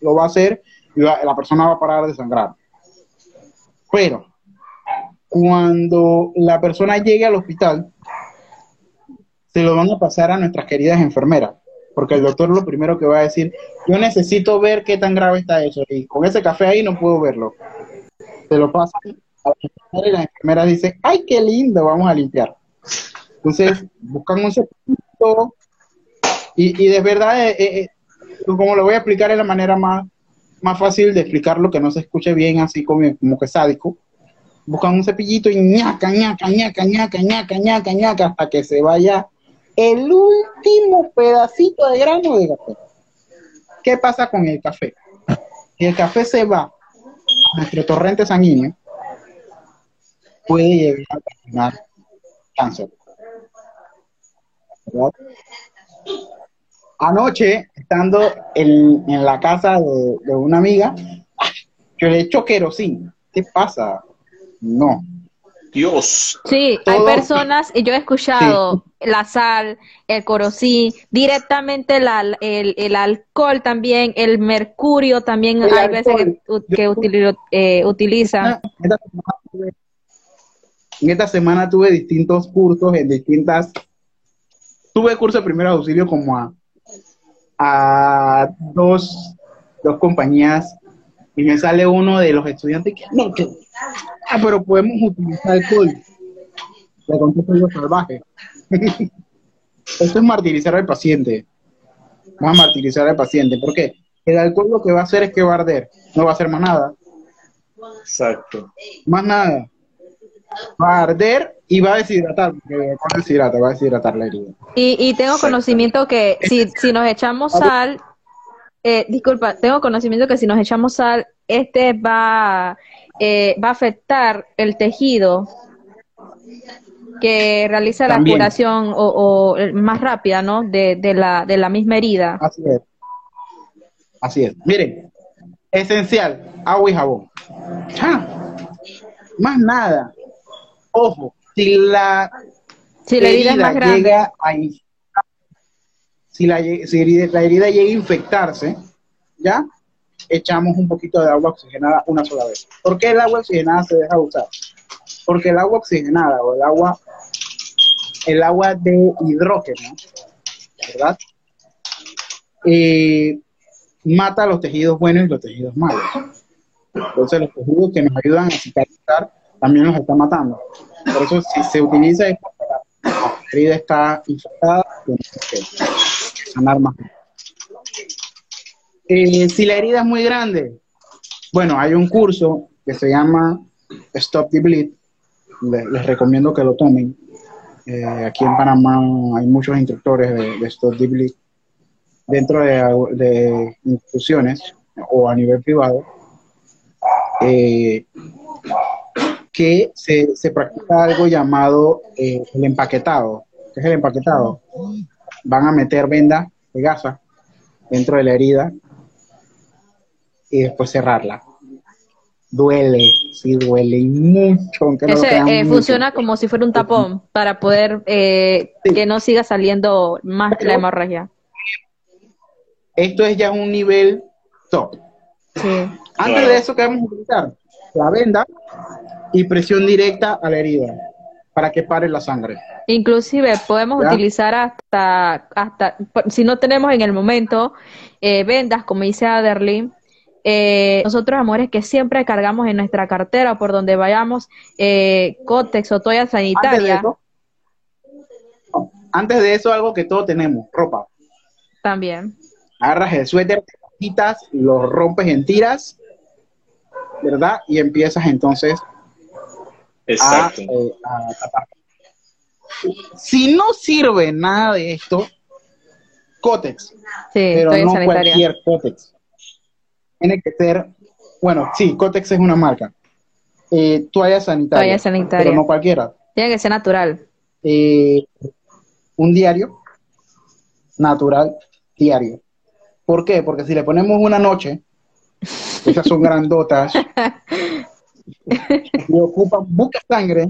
Lo va a hacer y la persona va a parar de sangrar. Pero cuando la persona llegue al hospital, se lo van a pasar a nuestras queridas enfermeras, porque el doctor lo primero que va a decir, yo necesito ver qué tan grave está eso, y con ese café ahí no puedo verlo. Se lo pasan a la enfermera y la enfermera dice, ay, qué lindo, vamos a limpiar. Entonces, buscan un cepillo y, y de verdad, eh, eh, eh, como lo voy a explicar, es la manera más más fácil de explicarlo que no se escuche bien así como, como que sádico. Buscan un cepillito y ñaca, ñaca, ñaca, ñaca, ñaca, ñaca, ñaca, hasta que se vaya el último pedacito de grano de café. ¿Qué pasa con el café? El café se va nuestro torrente sanguíneo, puede llegar a tener cáncer. Anoche, estando en, la casa de, una amiga, yo le echo querosín. ¿Qué pasa? No. Dios. Sí, hay personas, y yo he escuchado la sal, el corosín, directamente el, alcohol también, el mercurio también hay veces que, eh, utilizan. En esta semana tuve distintos cursos en distintas. Tuve curso de primer auxilio como a a dos, dos compañías y me sale uno de los estudiantes que no, que, ah, pero podemos utilizar alcohol. Le contesto yo salvaje. Esto es martirizar al paciente. Vamos a martirizar al paciente. ¿Por qué? El alcohol lo que va a hacer es que va a arder. No va a hacer más nada. Exacto. Más nada. Va a arder y va a deshidratar, va a deshidratar, va a deshidratar la herida. Y, y tengo conocimiento que si, si nos echamos sal, eh, disculpa, tengo conocimiento que si nos echamos sal, este va, eh, va a afectar el tejido que realiza la curación o, más rápida, ¿no? De, de, la, de la misma herida. Así es. Así es. Miren, esencial, agua y jabón. Más nada. Ojo, si la, herida, llega a si la, la herida llega a infectarse, ¿ya? Echamos un poquito de agua oxigenada una sola vez. ¿Por qué el agua oxigenada se deja usar? Porque el agua oxigenada o el agua, el agua de hidrógeno, ¿verdad? Eh, mata los tejidos buenos y los tejidos malos. Entonces los tejidos que nos ayudan a cicatrizar también los está matando. Por eso si se utiliza la herida está infectada, tiene que sanar más. Eh, si la herida es muy grande, bueno, hay un curso que se llama Stop the Bleed. Les, recomiendo que lo tomen. Eh, aquí en Panamá hay muchos instructores de, Stop the Bleed dentro de, de, instituciones o a nivel privado. Eh, que se, se practica algo llamado eh, el empaquetado. ¿Qué es el empaquetado? Van a meter venda de gasa dentro de la herida y después cerrarla. Duele, sí duele mucho. Aunque eh, funciona como si fuera un tapón para poder eh, que no siga saliendo más la hemorragia. Esto es ya un nivel top. Antes de eso, ¿qué vamos a utilizar? La venda y presión directa a la herida para que pare la sangre. Inclusive podemos utilizar hasta, hasta, si no tenemos en el momento eh, vendas, como dice Aderlin, eh, nosotros amores que siempre cargamos en nuestra cartera por donde vayamos eh, cótex o toalla sanitaria. Antes de, eso, algo que todos tenemos, ropa. También. Agarras el suéter, te quitas, lo rompes en tiras, ¿verdad? Y empiezas entonces Exacto. Eh, si no sirve nada de esto, Cotex. pero no cualquier Cotex. Tiene que ser, bueno, sí, Cotex es una marca. Eh, toalla sanitaria. Toalla sanitaria. Pero no cualquiera. Tiene que ser natural. Eh, un diario natural diario. ¿Por qué? Porque si le ponemos una noche, esas son grandotas, y ocupan mucha sangre,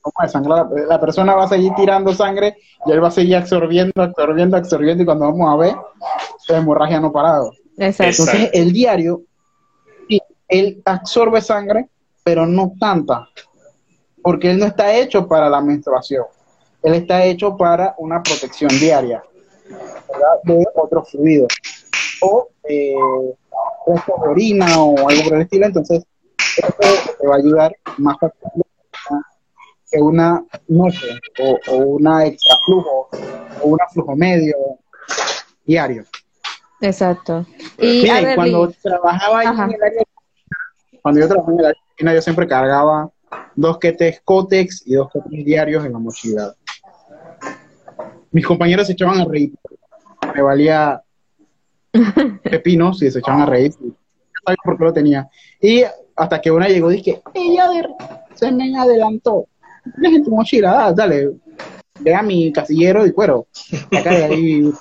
¿cómo es sangre? La, la persona va a seguir tirando sangre y él va a seguir absorbiendo, absorbiendo, absorbiendo, y cuando vamos a ver, la hemorragia no parado. Exacto. Entonces, el diario, él absorbe sangre, pero no tanta, porque él no está hecho para la menstruación. Él está hecho para una protección diaria ¿verdad? de otros fluidos. O eh, restos de orina o algo por el estilo. Entonces, esto te va a ayudar más fácil que una noche o, o una extra flujo o una flujo medio diario. Exacto. Y Adeline, cuando trabajaba Ajá. en el área, cuando yo trabajaba en el área de yo siempre cargaba dos que tres cótex y dos que tres diarios en la mochila. Mis compañeros se echaban a reír. Me valía pepino si se echaban a reír. No sabía por qué lo tenía. Y hasta que una llegó, dije, ella se me adelantó. Tienes en tu mochila, ah, dale, ve a mi casillero de cuero. De ahí.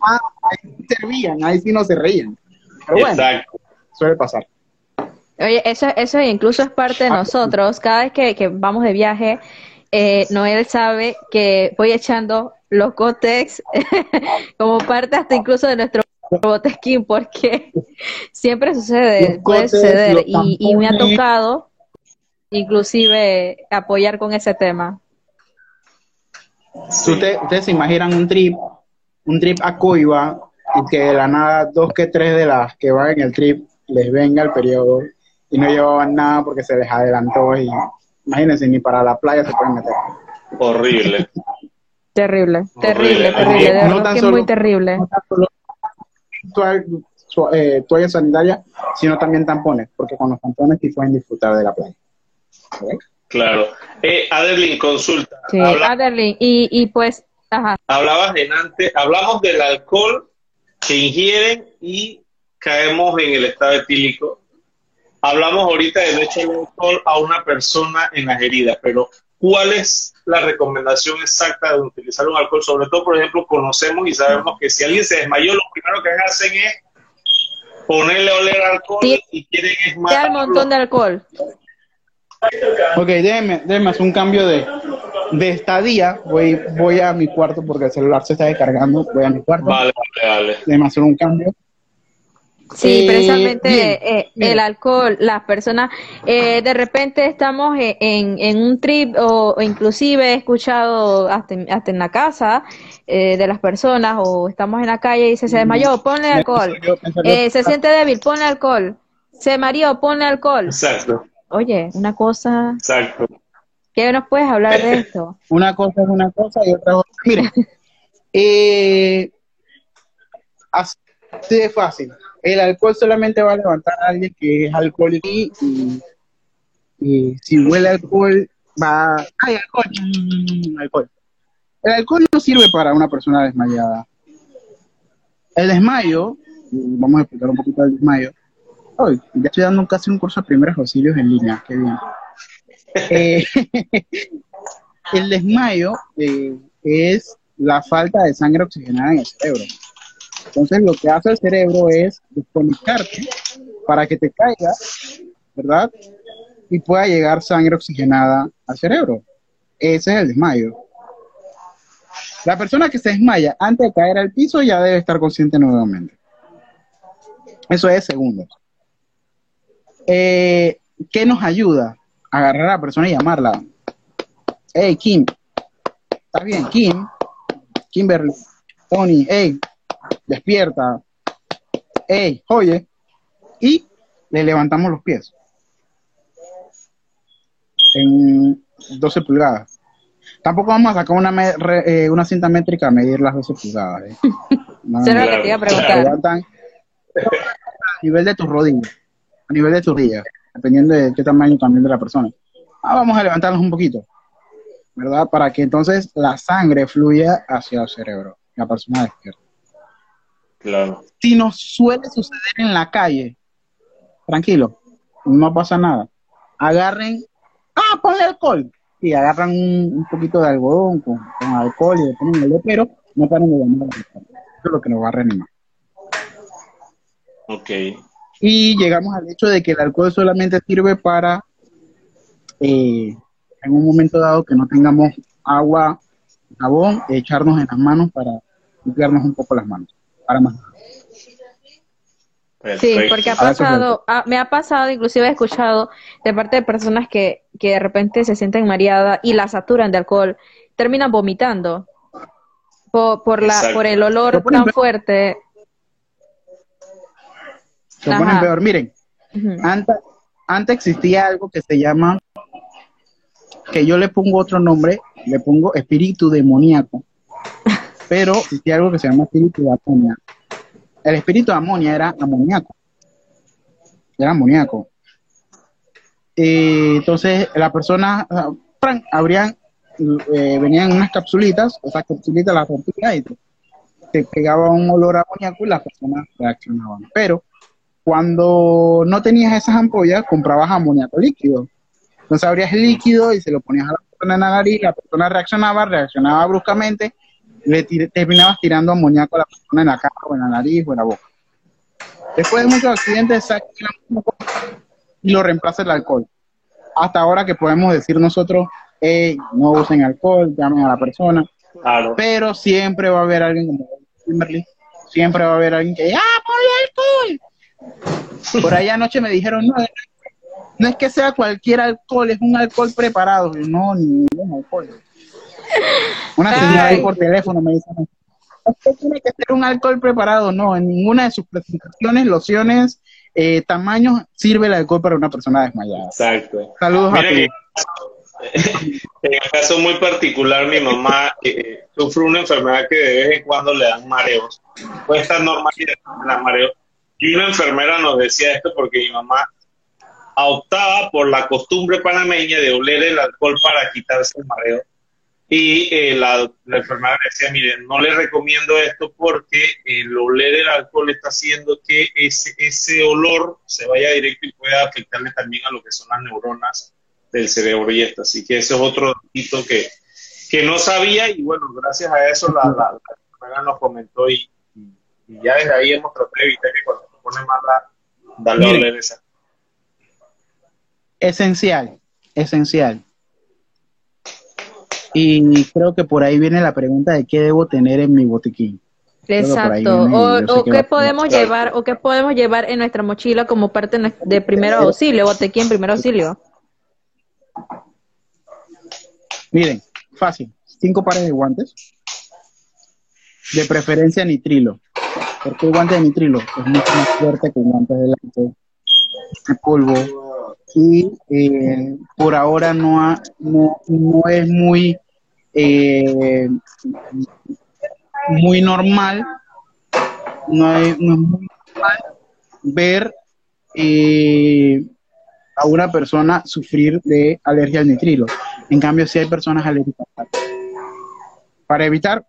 Ah, ahí sí servían, ahí sí no se reían. Pero bueno, Exacto. suele pasar. Oye, eso, eso incluso es parte de nosotros. Cada vez que, que vamos de viaje, eh, Noel sabe que voy echando los Cotex como parte hasta incluso de nuestro botesquín, porque siempre sucede, Los puede suceder. Y, y me ha tocado inclusive apoyar con ese tema. Sí. Ustedes se imaginan un trip, un trip a Coiba, y que de la nada dos que tres de las que van en el trip les venga el periodo y no llevaban nada porque se les adelantó y imagínense, ni para la playa se pueden meter. Horrible. Terrible, terrible, terrible. De No tan que es solo- muy terrible. No tan solo eh, toalla sanitaria, sino también tampones, porque con los tampones sí pueden disfrutar de la playa. ¿Ok? Claro. Eh, Adeline, consulta. Sí, Habla- Adeline, y, y pues, ajá, hablabas en antes, hablamos del alcohol que ingieren y caemos en el estado etílico. Hablamos ahorita de no echarle alcohol a una persona en las heridas, pero ¿cuál es la recomendación exacta de utilizar un alcohol? Sobre todo, por ejemplo, conocemos y sabemos que si alguien se desmayó, lo primero que hacen es ponerle a oler alcohol Sí. y quieren es ya el matarlo. montón de alcohol. Ok, déjenme, déjenme hacer un cambio de, de estadía. Voy, voy a mi cuarto porque el celular se está descargando. Voy a mi cuarto. Vale, vale, vale. Déjenme hacer un cambio. Sí, Eh, precisamente bien, eh, bien. el alcohol, las personas, eh, de repente estamos e- en, en un trip o, inclusive he escuchado hasta, en- hasta en la casa eh, de las personas o estamos en la calle y dice, se desmayó, ponle alcohol. Eh, se siente débil, ponle alcohol. Se mareó, ponle alcohol. Exacto, Oye, una cosa, exacto. ¿qué nos puedes hablar de esto? Una cosa es una cosa y otra cosa. Miren, eh, así de fácil. El alcohol solamente va a levantar a alguien que es alcohólico y, y- y si huele alcohol va. ¡Ay, alcohol! mm, alcohol! El alcohol no sirve para una persona desmayada. El desmayo, vamos a explicar un poquito del desmayo. Hoy, ya estoy dando casi un curso de primeros auxilios en línea, qué bien. Eh, el desmayo eh, es la falta de sangre oxigenada en el cerebro. Entonces lo que hace el cerebro es desconectarte para que te caiga, ¿verdad? Y pueda llegar sangre oxigenada al cerebro. Ese es el desmayo. La persona que se desmaya antes de caer al piso ya debe estar consciente nuevamente. Eso es segundo. Eh, ¿Qué nos ayuda? Agarrar a la persona y llamarla. Hey, Kim. ¿Estás bien? Kim. Kimberly. Tony. Hey, despierta. Hey, oye. Y le levantamos los pies. En 12 pulgadas. Tampoco vamos a sacar una, me- re- eh, una cinta métrica a medir las 12 pulgadas. ¿eh? No, Eso lo que te iba a preguntar. a nivel de tus rodillas, a nivel de tus rodillas, dependiendo de qué tamaño también de la persona. Ah, vamos a levantarlos un poquito, ¿verdad? Para que entonces la sangre fluya hacia el cerebro, la persona despierta. Claro. Si nos suele suceder en la calle, tranquilo, no pasa nada. agarren, ah, ponle alcohol. Y agarran un, poquito de algodón con, alcohol y le ponen el pero no paran de llamar Eso es lo que nos va a reanimar. Ok. Y llegamos al hecho de que el alcohol solamente sirve para, eh, en un momento dado que no tengamos agua, jabón, echarnos en las manos para limpiarnos un poco las manos. Para más. Sí, porque ha pasado, me ha pasado, inclusive he escuchado de parte de personas que, que de repente se sienten mareadas y la saturan de alcohol, terminan vomitando por, por la, por el olor tan fuerte. Se ponen peor. Miren, antes, antes existía algo que se llama, que yo le pongo otro nombre, le pongo espíritu demoníaco, pero existía algo que se llama espíritu de amoníaco el espíritu de amonia era amoníaco. Era amoníaco. entonces, la persona, abrían, eh, venían unas capsulitas, esas capsulitas las rompía y te pegaba un olor amoníaco y las personas reaccionaban. Pero cuando no tenías esas ampollas, comprabas amoníaco líquido. Entonces abrías el líquido y se lo ponías a la persona en la nariz, la persona reaccionaba, reaccionaba bruscamente le terminabas tirando amoníaco a la persona en la cara o en la nariz o en la boca. Después de muchos accidentes, y lo reemplaza el alcohol. Hasta ahora que podemos decir nosotros, no usen alcohol, llamen a la persona. Pero siempre va a haber alguien como Kimberly, siempre va a haber alguien que, ¡ah, ponle alcohol! Por ahí anoche me dijeron, no, no es que sea cualquier alcohol, es un alcohol preparado. No, ni un alcohol. Una señora ahí por teléfono me dice, usted tiene que ser un alcohol preparado. No, en ninguna de sus presentaciones, lociones, eh, tamaños, sirve el alcohol para una persona desmayada. Exacto. Saludos a ti. En el caso muy particular, mi mamá eh, sufre una enfermedad que de vez en cuando le dan mareos. Puede estar normal y dan mareos. Y una enfermera nos decía esto porque mi mamá optaba por la costumbre panameña de oler el alcohol para quitarse el mareo y eh, la, enfermera decía, miren, no le recomiendo esto porque el oler el alcohol está haciendo que ese, ese olor se vaya directo y pueda afectarle también a lo que son las neuronas del cerebro y esto. Así que ese es otro hito que, que no sabía y bueno, gracias a eso la, la, enfermera nos comentó y, ya desde ahí hemos tratado de evitar que cuando se pone mala, darle a oler esa. Esencial, esencial y creo que por ahí viene la pregunta de qué debo tener en mi botiquín. Exacto. O, qué podemos llevar o qué podemos llevar en nuestra mochila como parte de primer auxilio, botiquín primer auxilio. Miren, fácil. Cinco pares de guantes. De preferencia nitrilo. porque el guante de nitrilo? Es mucho más fuerte que el guante de de polvo. Y eh, por ahora no, no, no es muy eh, muy normal, no, es muy normal ver eh, a una persona sufrir de alergia al nitrilo. En cambio, si hay personas alérgicas. Para evitar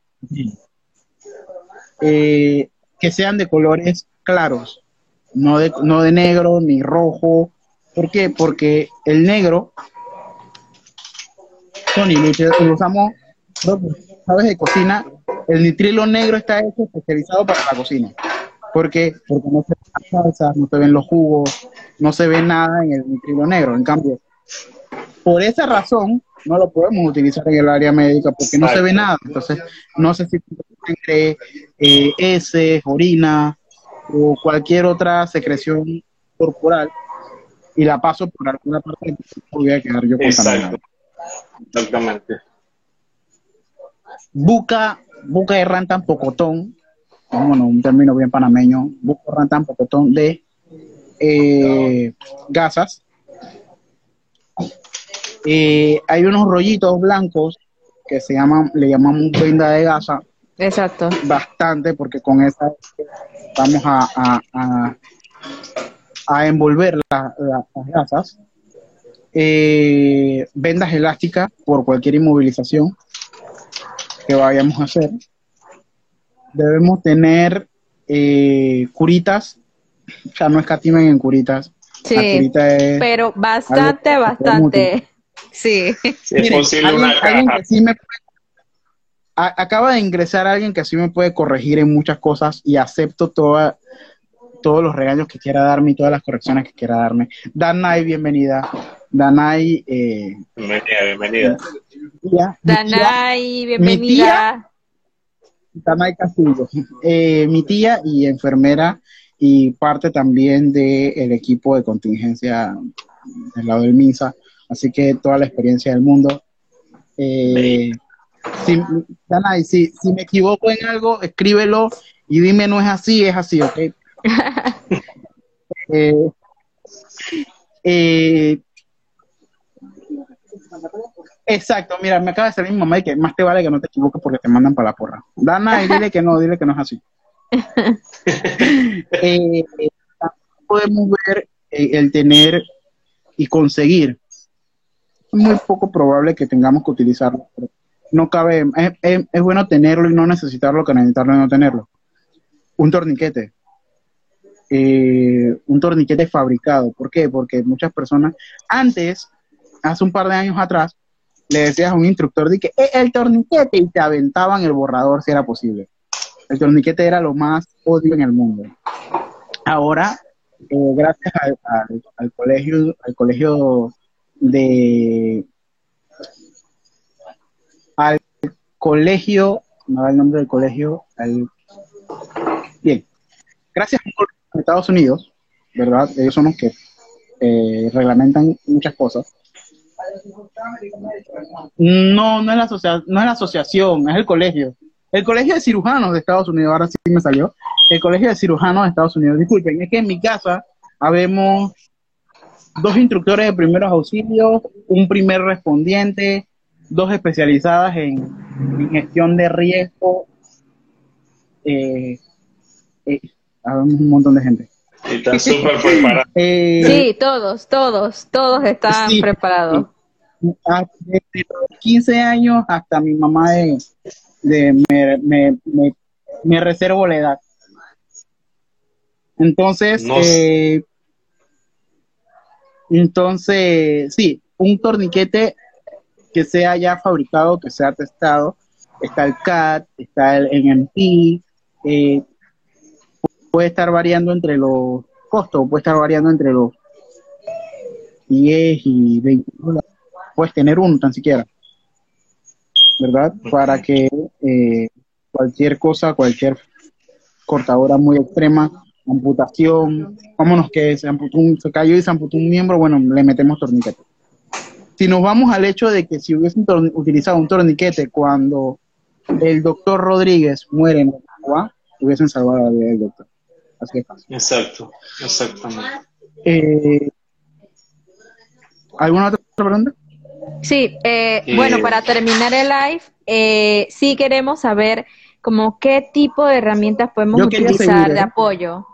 eh, que sean de colores claros, no de, no de negro ni rojo. ¿Por qué? Porque el negro Tony, lo usamos, sabes, de cocina. El nitrilo negro está hecho especializado para la cocina. ¿Por qué? Porque no se ven las salsas, no se ven los jugos, no se ve nada en el nitrilo negro. En cambio, por esa razón, no lo podemos utilizar en el área médica porque no se ve nada. Entonces, no sé si eh, heces, orina o cualquier otra secreción corporal y la paso por alguna parte, voy a quedar yo contaminado. Exactamente. Buca, buca de rantan pocotón, bueno, un término bien panameño, buca rantan pocotón de eh, gasas. Eh, hay unos rollitos blancos que se llaman, le llamamos venda de gasa. Exacto. Bastante, porque con esa vamos a, a, envolver las gasas eh, vendas elásticas por cualquier inmovilización que vayamos a hacer. Debemos tener eh, curitas, o sea, no escatimen en curitas. Sí, pero bastante, bastante. Sí. es posible una caja. acaba de ingresar alguien que sí me puede corregir en muchas cosas y acepto toda, todos los regaños que quiera darme y todas las correcciones que quiera darme. Danay, bienvenida. Danay. Eh, bienvenida, bienvenida. Danay, bienvenida. Danay Castillo. Eh, mi tía y enfermera y parte también del equipo de contingencia del lado del MINSA. Así que toda la experiencia del mundo. Eh, si, Danay, si, si me equivoco en algo, escríbelo y dime no es así, es así, ¿ok? Eh, eh, exacto, mira, me acaba de salir mi mamá y que más te vale que no te equivoques porque te mandan para la porra. Dana, y dile que no, dile que no es así. Eh, podemos ver el tener y conseguir. Es muy poco probable que tengamos que utilizarlo. no cabe, es, es bueno tenerlo y no necesitarlo que necesitarlo y no tenerlo. Un torniquete eh, un torniquete fabricado. ¿Por qué? Porque muchas personas, antes, hace un par de años atrás, le decías a un instructor de que eh, el torniquete y te aventaban el borrador si era posible. El torniquete era lo más odio en el mundo. Ahora, eh, gracias al, colegio, al colegio de al colegio, no da el nombre del colegio, al bien, gracias a Estados Unidos, ¿verdad? Ellos son los que eh, reglamentan muchas cosas. No, no es, la no es la asociación, es el colegio. El colegio de cirujanos de Estados Unidos, ahora sí me salió. El colegio de cirujanos de Estados Unidos. Disculpen, es que en mi casa habemos dos instructores de primeros auxilios, un primer respondiente, dos especializadas en, gestión de riesgo, eh, eh, un montón de gente. Y están súper preparados. Eh, sí, todos, todos, todos están preparados. Ah, desde los 15 años hasta mi mamá de, me, me, reservo la edad. Entonces, eh, entonces, sí, un torniquete que sea ya fabricado, que sea testado. Está el CAT, está el NMT, eh, puede estar variando entre los costos, puede estar variando entre los 10 y 20 dólares. Puedes tener uno tan siquiera, ¿verdad? Para que eh, cualquier cosa, cualquier cortadora muy extrema, amputación, vámonos que se, amputó se cayó y se amputó un miembro, bueno, le metemos torniquete. Si nos vamos al hecho de que si hubiesen utilizado un torniquete cuando el doctor Rodríguez muere en el agua, hubiesen salvado la vida del doctor. Exacto, exactamente. Eh, ¿Alguna otra pregunta? Sí, eh, bueno, eh, para terminar el live, eh, sí queremos saber como qué tipo de herramientas podemos utilizar de apoyo.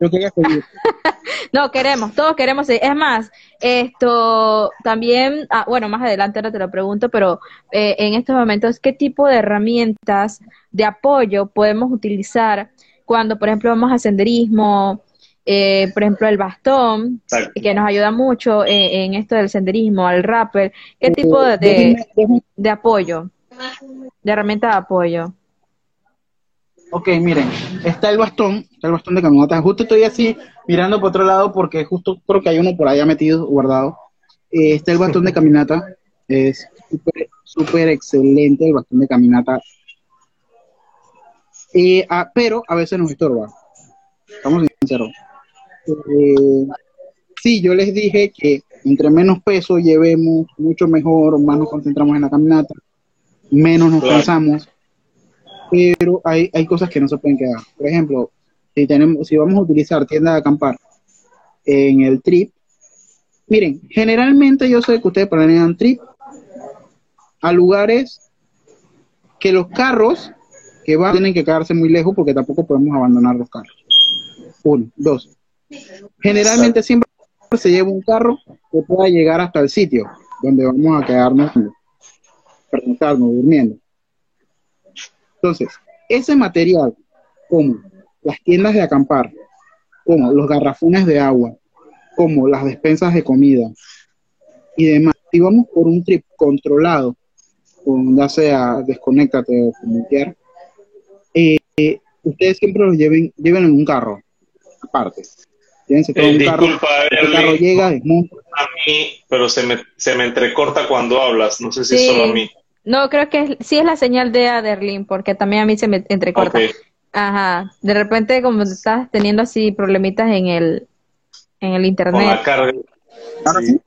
Yo quería seguir. no, queremos, todos queremos seguir. Es más, esto también, ah, bueno, más adelante ahora te lo pregunto, pero en estos momentos, ¿qué tipo de herramientas de apoyo podemos utilizar cuando, por ejemplo, vamos a senderismo, eh, por ejemplo, el bastón, que nos ayuda mucho en, esto del senderismo, al rapper, ¿qué tipo de, de, apoyo, de herramienta de apoyo? Ok, miren, está el bastón, está el bastón de caminata. Justo estoy así mirando por otro lado porque justo creo que hay uno por allá metido, guardado. Eh, está el bastón de caminata, es súper excelente el bastón de caminata. Eh, ah, pero a veces nos estorba. Estamos sinceros. Eh, sí, yo les dije que entre menos peso llevemos, mucho mejor, más nos concentramos en la caminata, menos nos cansamos. Pero hay, hay cosas que no se pueden quedar. Por ejemplo, si, tenemos, si vamos a utilizar tienda de acampar en el trip, miren, generalmente yo sé que ustedes planean trip a lugares que los carros que van tienen que quedarse muy lejos porque tampoco podemos abandonar los carros. Uno, dos. Generalmente siempre se lleva un carro que pueda llegar hasta el sitio donde vamos a quedarnos, preguntarnos, durmiendo. Entonces, ese material, como las tiendas de acampar, como los garrafones de agua, como las despensas de comida y demás, si vamos por un trip controlado, con, ya sea desconéctate o comunicar, eh, ustedes siempre los lleven, lleven en un carro, aparte. Llévense todo Eh, un carro, disculpa, el carro llega, desmonta. a mí, pero se me, se me entrecorta cuando hablas. No sé si Sí. solo a mí. No, creo que es- sí es la señal de Aderlin, porque también a mí se me entrecorta. Ajá. De repente, como estás teniendo así problemitas en el, en el Con internet. la carga. Ahora Sí. sí,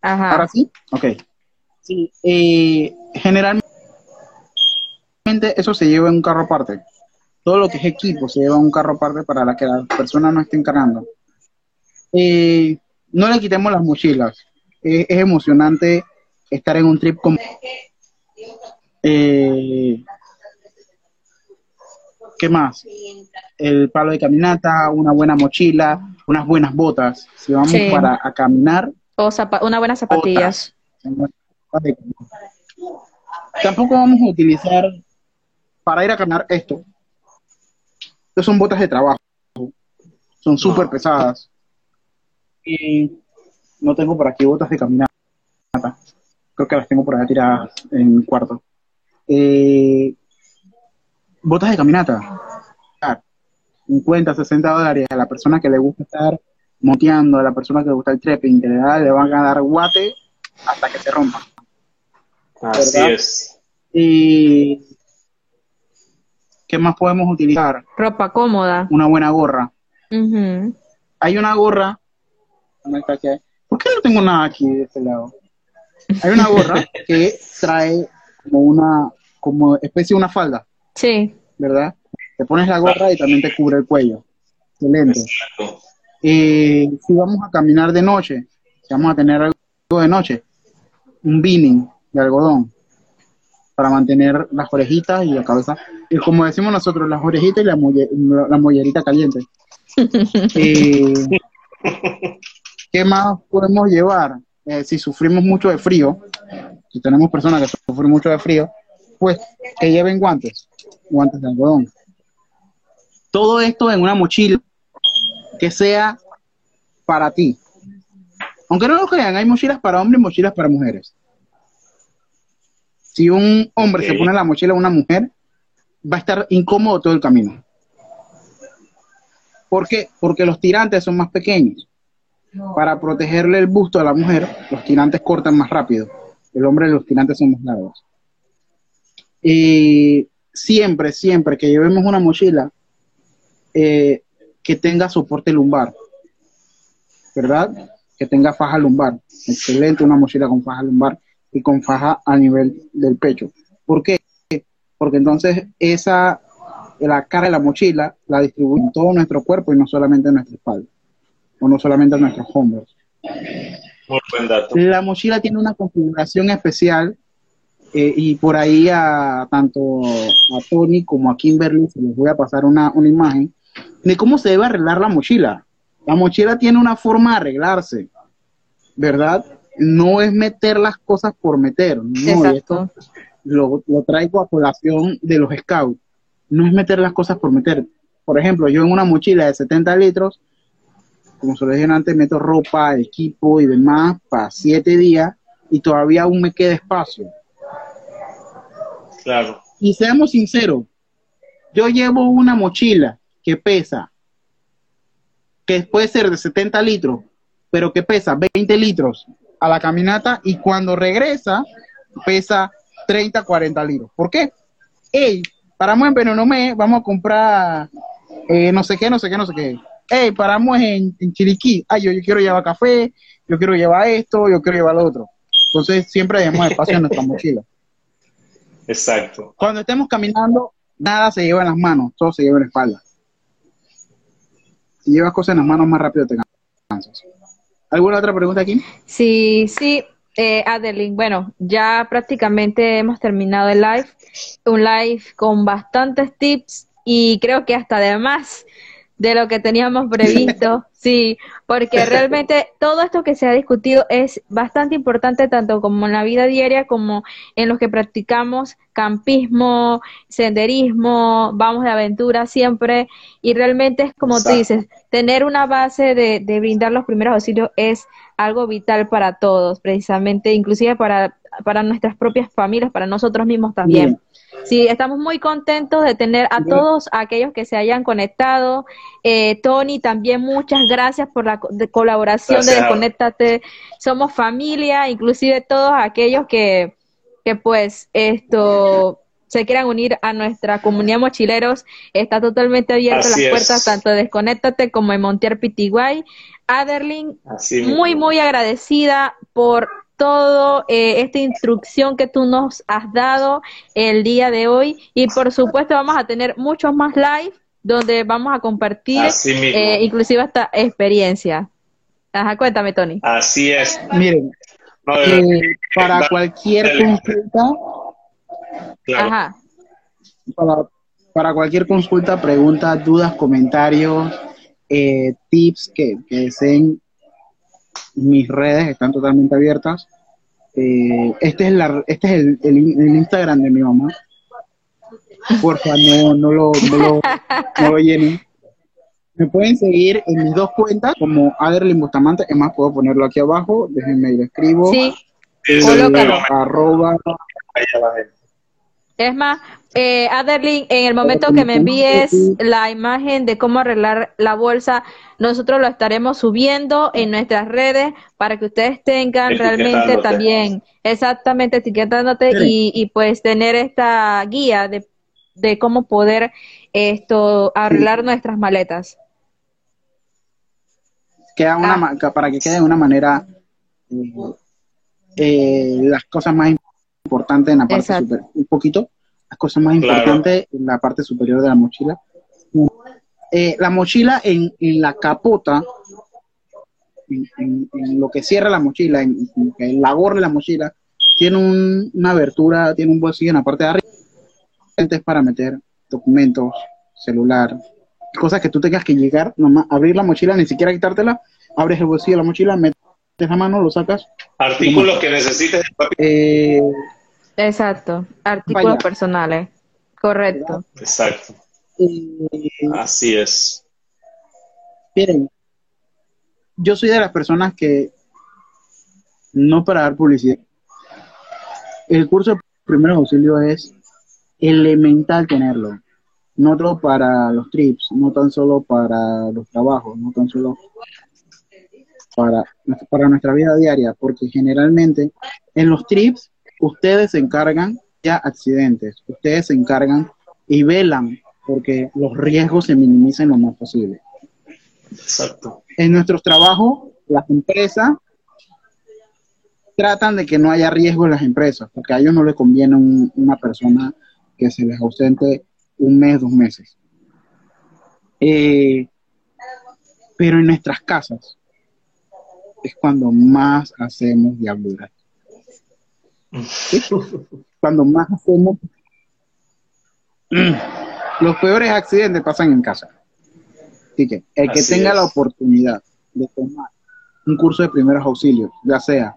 Ajá. ahora sí, ok. Sí, eh, generalmente eso se lleva en un carro aparte. Todo lo que es equipo se lleva un carro aparte para la que la persona no esté encargando. Eh, no le quitemos las mochilas. Eh, es emocionante estar en un trip como... Eh, ¿Qué más? El palo de caminata, una buena mochila, unas buenas botas. Si vamos Sí. para a caminar, O una buena zapatillas. Tampoco vamos a utilizar para ir a caminar esto. Estas son botas de trabajo. Son súper pesadas. Y no tengo por aquí botas de caminata. Creo que las tengo por allá tiradas en mi cuarto. Eh, botas de caminata. 50, 60 dólares a la persona que le gusta estar moteando, a la persona que le gusta el trekking, que le, da- le van a dar guate hasta que se rompa. Así ¿Verdad? es. Y ¿qué más podemos utilizar? Ropa cómoda. Una buena gorra. Hay una gorra. ¿Por qué no tengo nada aquí de este lado? Hay una gorra que trae como una, como especie de una falda, Sí. ¿verdad? Te pones la gorra y también te cubre el cuello. Excelente. Exacto. Eh, si vamos a caminar de noche, si vamos a tener algo de noche, un beanie de algodón para mantener las orejitas y la cabeza, y como decimos nosotros, las orejitas y la, molle- la mollerita caliente. Eh, ¿Qué más podemos llevar? Eh, si sufrimos mucho de frío, si tenemos personas que sufren mucho de frío, pues que lleven guantes, guantes de algodón. Todo esto en una mochila que sea para ti. Aunque no lo crean, hay mochilas para hombres y mochilas para mujeres. Si un hombre se pone la mochila a una mujer, va a estar incómodo todo el camino. ¿Por qué? Porque los tirantes son más pequeños. Para protegerle el busto a la mujer, los tirantes cortan más rápido. El hombre, los tirantes son más largos. Y siempre, siempre que llevemos una mochila, eh, que tenga soporte lumbar, ¿verdad? Que tenga faja lumbar. Excelente una mochila con faja lumbar y con faja a nivel del pecho. ¿Por qué? Porque entonces esa, la cara de la mochila la distribuye en todo nuestro cuerpo y no solamente en nuestra espalda, o no solamente en nuestros hombros. Muy buen dato. La mochila tiene una configuración especial eh, y por ahí a tanto a Tony como a Kimberly se les voy a pasar una, una imagen de cómo se debe arreglar la mochila. La mochila tiene una forma de arreglarse, ¿verdad? No es meter las cosas por meter, no, y esto lo, lo traigo a colación de los scouts. No es meter las cosas por meter. Por ejemplo, yo en una mochila de 70 litros, como se lo dije antes, meto ropa, equipo y demás para 7 días y todavía aún me queda espacio. Claro. Y seamos sinceros, yo llevo una mochila que pesa, que puede ser de 70 litros, pero que pesa 20 litros a la caminata y cuando regresa pesa 30, 40 litros. ¿Por qué? Ey, paramos en Penonomé, vamos a comprar eh, no sé qué, no sé qué, no sé qué. Ey, paramos en, en Chiriquí. Ay, yo, yo quiero llevar café, yo quiero llevar esto, yo quiero llevar lo otro. Entonces siempre dejamos espacio en nuestra mochila. Exacto. Cuando estemos caminando, nada se lleva en las manos, todo se lleva en la espalda. Si llevas cosas en las manos, más rápido te cansas. ¿Alguna otra pregunta aquí? Sí, sí, eh, Adeline, bueno, ya prácticamente hemos terminado el live, un live con bastantes tips y creo que hasta además de lo que teníamos previsto, sí, porque realmente todo esto que se ha discutido es bastante importante tanto como en la vida diaria como en los que practicamos campismo, senderismo, vamos de aventura siempre y realmente es como tú dices, tener una base de, de brindar los primeros auxilios es algo vital para todos, precisamente, inclusive para, para nuestras propias familias, para nosotros mismos también. Sí, estamos muy contentos de tener a todos aquellos que se hayan conectado. Eh, Tony, también muchas gracias por la colaboración de Desconéctate. Somos familia, inclusive todos aquellos que, que pues esto se quieran unir a nuestra comunidad mochileros, está totalmente abierta las puertas tanto de Desconéctate como en Montier Pitiguay. Aderlin, muy, muy agradecida por todo eh, esta instrucción que tú nos has dado el día de hoy y por supuesto vamos a tener muchos más live donde vamos a compartir eh, inclusive esta experiencia. Ajá, cuéntame Tony. Así es. Miren, eh, para cualquier consulta, Ajá. Para, cualquier consulta, preguntas, dudas, comentarios, tips que, que deseen mis redes están totalmente abiertas. Eh, este es, la, este es el, el, Instagram de mi mamá. Porfa, no, no, lo, no, lo, no lo llenen. Me pueden seguir en mis dos cuentas como Aderlin Bustamante. Es más, puedo ponerlo aquí abajo. Déjenme lo escribo. Sí. Eh, arroba. Es más, eh, Aderlin, en el momento que me envíes la imagen de cómo arreglar la bolsa, nosotros lo estaremos subiendo en nuestras redes para que ustedes tengan realmente también, exactamente, etiquetándote y, y pues tener esta guía de, de cómo poder esto arreglar nuestras maletas. Queda una, ah. Para que quede de una manera eh, eh, las cosas más importante en la parte superior, un poquito, las cosas más importantes en la parte superior de la mochila. Eh, la mochila en, en la capota, en, lo que cierra la mochila, en, en la gorra de la mochila, tiene una abertura, tiene un bolsillo en la parte de arriba. Es para meter documentos, celular, cosas que tú tengas que llegar, nomás abrir la mochila, ni siquiera quitártela, abres el bolsillo de la mochila, metes la mano, lo sacas. Artículos que necesites. Eh, Exacto, artículos personales, correcto. Exacto. Así es. Miren, yo soy de las personas que, no para dar publicidad, el curso de primer auxilio es elemental tenerlo. No solo para los trips, no tan solo para los trabajos, no tan solo para, para nuestra vida diaria, porque generalmente en los trips ustedes se encargan ya accidentes, ustedes se encargan y velan porque los riesgos se minimicen lo más posible. Exacto. En nuestros trabajos, las empresas tratan de que no haya riesgo en las empresas, porque a ellos no les conviene una persona que se les ausente un mes, dos meses. Eh, pero en nuestras casas es cuando más hacemos diabluras. Cuando más hacemos, los peores accidentes pasan en casa. Así que el que tenga la oportunidad de tomar un curso de primeros auxilios, ya sea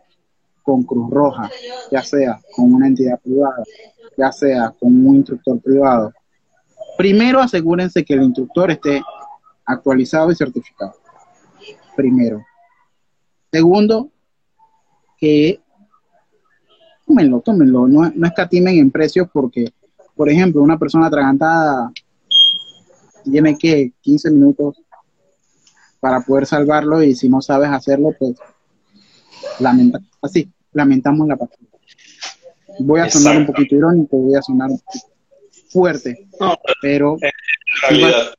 con Cruz Roja, ya sea con una entidad privada, ya sea con un instructor privado, primero asegúrense que el instructor esté actualizado y certificado. Primero. Segundo, que tómenlo, tómenlo, no, no escatimen en precios porque, por ejemplo, una persona atragantada tiene que 15 minutos para poder salvarlo y si no sabes hacerlo, pues lamenta así, lamentamos la partida. Voy a sonar un poquito irónico, voy a sonar un poquito fuerte, pero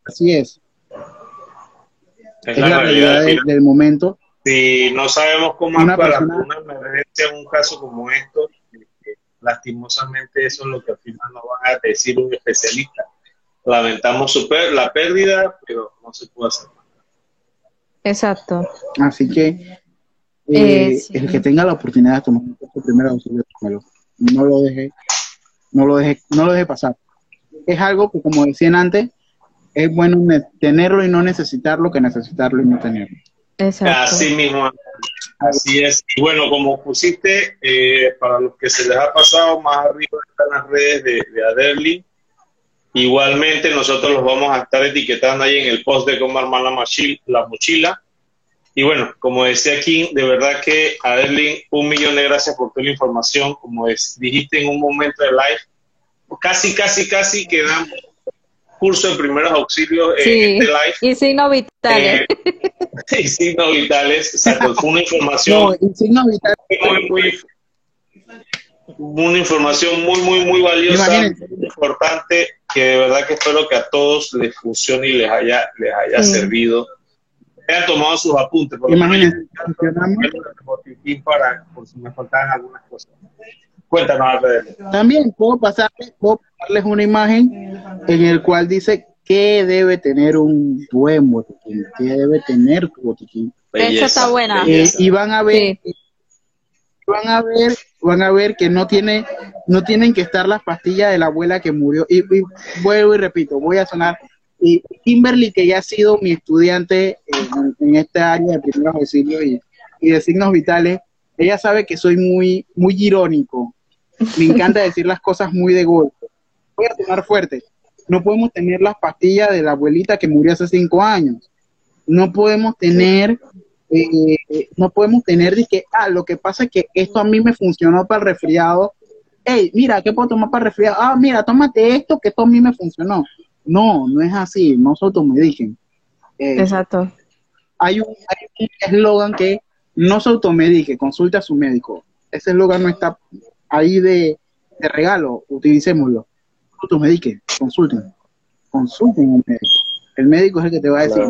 así es. Es, la, realidad, del, momento. Si no sabemos cómo una para una emergencia en un caso como esto, lastimosamente eso es lo que al final nos van a decir un especialista. Lamentamos super, la pérdida, pero no se puede hacer nada. Exacto. Así que eh, eh, el que tenga la oportunidad de tomar un primer auxilio, no lo deje, no lo deje, no lo deje pasar. Es algo que como decían antes, es bueno tenerlo y no necesitarlo que necesitarlo y no tenerlo. Exacto. Así mismo, así es. Y bueno, como pusiste, eh, para los que se les ha pasado, más arriba están las redes de, de. Igualmente, nosotros los vamos a estar etiquetando ahí en el post de cómo armar la, la mochila. Y bueno, como decía King, de verdad que Aderlin, un millón de gracias por toda la información. Como dijiste en un momento de live, casi, casi, casi que curso de primeros auxilios en este live. Y signos vitales. Eh, y signos vitales, exacto. Fue una información. Muy, una información muy, muy, muy valiosa, importante, que de verdad que espero que a todos les funcione y les haya, les haya servido. Hayan tomado sus apuntes. Imagínense, para, por si me faltan algunas cosas. Cuéntanos, También puedo pasarles, puedo pasarles una imagen en el cual dice qué debe tener un buen botiquín, qué debe tener tu botiquín. Eso está buena. Eh, y van a ver, van a ver, van a ver que no tiene, no tienen que estar las pastillas de la abuela que murió. Y, vuelvo y repito, voy a sonar. Y Kimberly, que ya ha sido mi estudiante en, en esta área de primeros auxilios y, y de signos vitales, ella sabe que soy muy, muy irónico me encanta decir las cosas muy de golpe. Voy a tomar fuerte. No podemos tener las pastillas de la abuelita que murió hace cinco años. No podemos tener, eh, no podemos tener de que, ah, lo que pasa es que esto a mí me funcionó para el resfriado. Hey, mira, ¿qué puedo tomar para el resfriado? Ah, mira, tómate esto que esto a mí me funcionó. No, no es así, no se automediquen. Eh, Exacto. Hay un eslogan que no se automedique, consulte a su médico. Ese eslogan no está ahí de, regalo, utilicémoslo. Automedique, consulten, consulten un médico. El médico es el que te va a decir,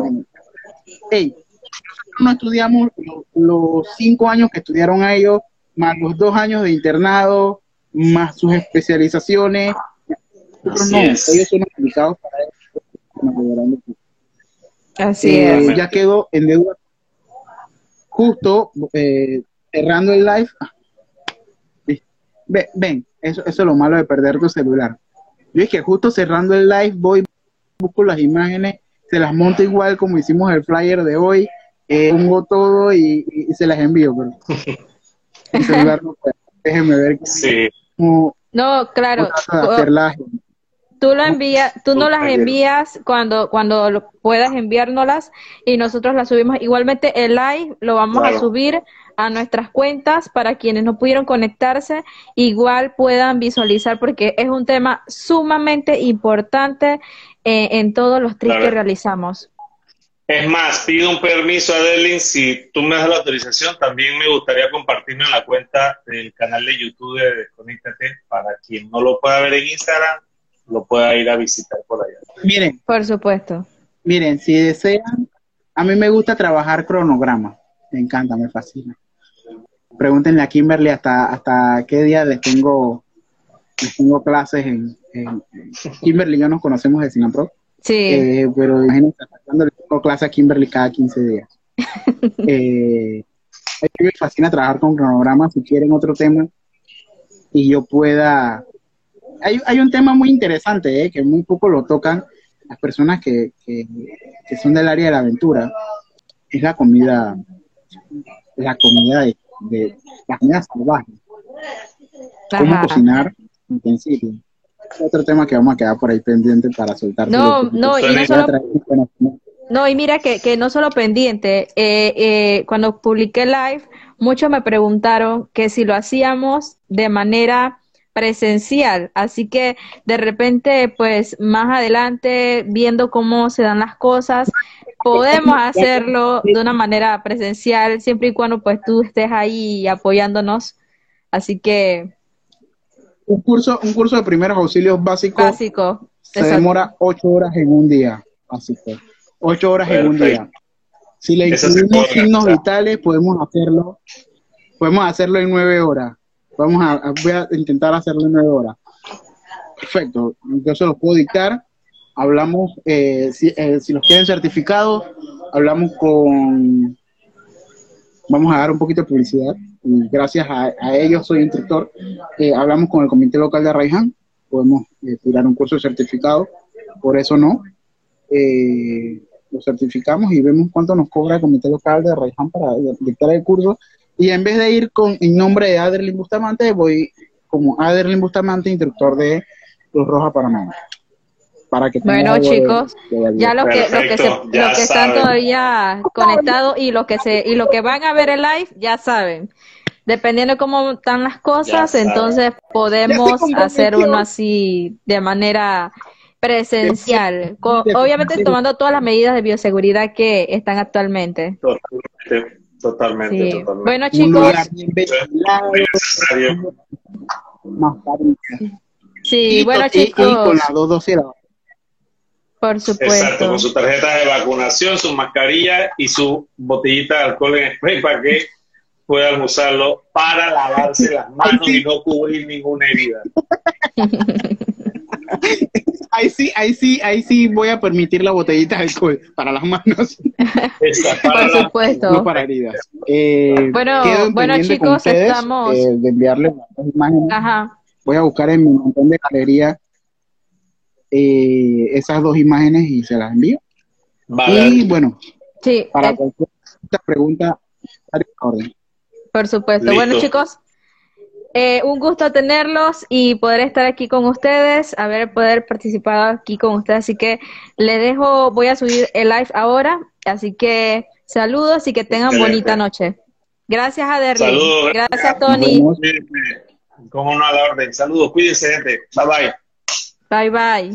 hey, nosotros no estudiamos los, cinco años que estudiaron a ellos, más los dos años de internado, más sus especializaciones. Nosotros no, ellos son aplicados para eso. Así eh, es. Ya quedó en deuda. Justo eh, cerrando el live, ven, eso, eso es lo malo de perder tu celular. Yo es que justo cerrando el live voy, busco las imágenes, se las monto igual como hicimos el flyer de hoy, eh, pongo todo y, se las envío, pero el celular no puede. Déjenme ver. Sí. no, claro. Tú lo envías, tú no las envías cuando cuando puedas enviárnoslas y nosotros las subimos. Igualmente el live lo vamos a subir a nuestras cuentas para quienes no pudieron conectarse, igual puedan visualizar porque es un tema sumamente importante eh, en todos los trips que realizamos. Es más, pido un permiso a Delin, si tú me das la autorización, también me gustaría compartirme en la cuenta del canal de YouTube de Desconéctate para quien no lo pueda ver en Instagram, lo pueda ir a visitar por allá. Miren. Por supuesto. Miren, si desean, a mí me gusta trabajar cronograma, me encanta, me fascina pregúntenle a Kimberly hasta, hasta qué día les tengo, les tengo clases en, Kimberly y yo nos conocemos de Sinapro. Sí. Eh, pero imagínense, cuando le tengo clases a Kimberly cada 15 días. eh, a mí me fascina trabajar con cronogramas, si quieren otro tema, y yo pueda... Hay, hay un tema muy interesante, eh, que muy poco lo tocan las personas que, que, que son del área de la aventura, es la comida, la comida de de las comidas salvajes. Cómo cocinar intensivo. Otro tema que vamos a quedar por ahí pendiente para soltar. No, no, y no solo... No, y mira que, que no solo pendiente, eh, eh, cuando publiqué live, muchos me preguntaron que si lo hacíamos de manera presencial, así que de repente, pues más adelante, viendo cómo se dan las cosas, podemos hacerlo de una manera presencial siempre y cuando pues tú estés ahí apoyándonos. Así que un curso, un curso de primeros auxilios básicos básico, se demora ocho horas en un día, básico. Ocho horas en un día. Si le incluimos signos vitales, podemos hacerlo, podemos hacerlo en nueve horas. Vamos a, voy a intentar hacerlo en nueve horas. Perfecto. Yo se los puedo dictar hablamos, eh, eh, si, los quieren certificados, hablamos con, vamos a dar un poquito de publicidad, y gracias a, ellos soy instructor, eh, hablamos con el comité local de Arraiján, podemos tirar un curso certificado, por eso no. eh, lo certificamos y vemos cuánto nos cobra el comité local de Rayhan para dictar el curso. Y en vez de ir con en nombre de Aderlin Bustamante, voy como Aderlin Bustamante, instructor de Cruz Roja Panamá. Para que bueno, chicos, ya los que, los que, se, los que están todavía conectados y los que se y los que van a ver el live ya saben. Dependiendo de cómo están las cosas, entonces podemos hacer uno así de manera presencial, obviamente tomando todas las medidas de bioseguridad que están actualmente. Totalmente, totalmente. Bueno, chicos. Sí, bueno, chicos. con las dos Por supuesto. Exacto, con su tarjeta de vacunación, su mascarilla y su botellita de alcohol en spray para que puedan usarlo para lavarse las manos y no cubrir ninguna herida. ahí sí, ahí sí, ahí sí voy a permitir la botellita de alcohol para las manos. Por supuesto. No para heridas. Eh, bueno, bueno chicos, estamos. Eh, de imágenes. Ajá. Voy a buscar en mi montón de galería eh, esas dos imágenes y se las envío. Y bueno, sí, para cualquier pregunta, orden. Por supuesto. Bueno, chicos, eh, un gusto tenerlos y poder estar aquí con ustedes, haber poder participar aquí con ustedes. Así que le dejo, voy a subir el live ahora. Así que saludos y que tengan bonita noche. Gracias a Derry. Saludos. Gracias, Tony. Como no a la orden. Saludos, cuídense, gente. Bye bye. Bye bye.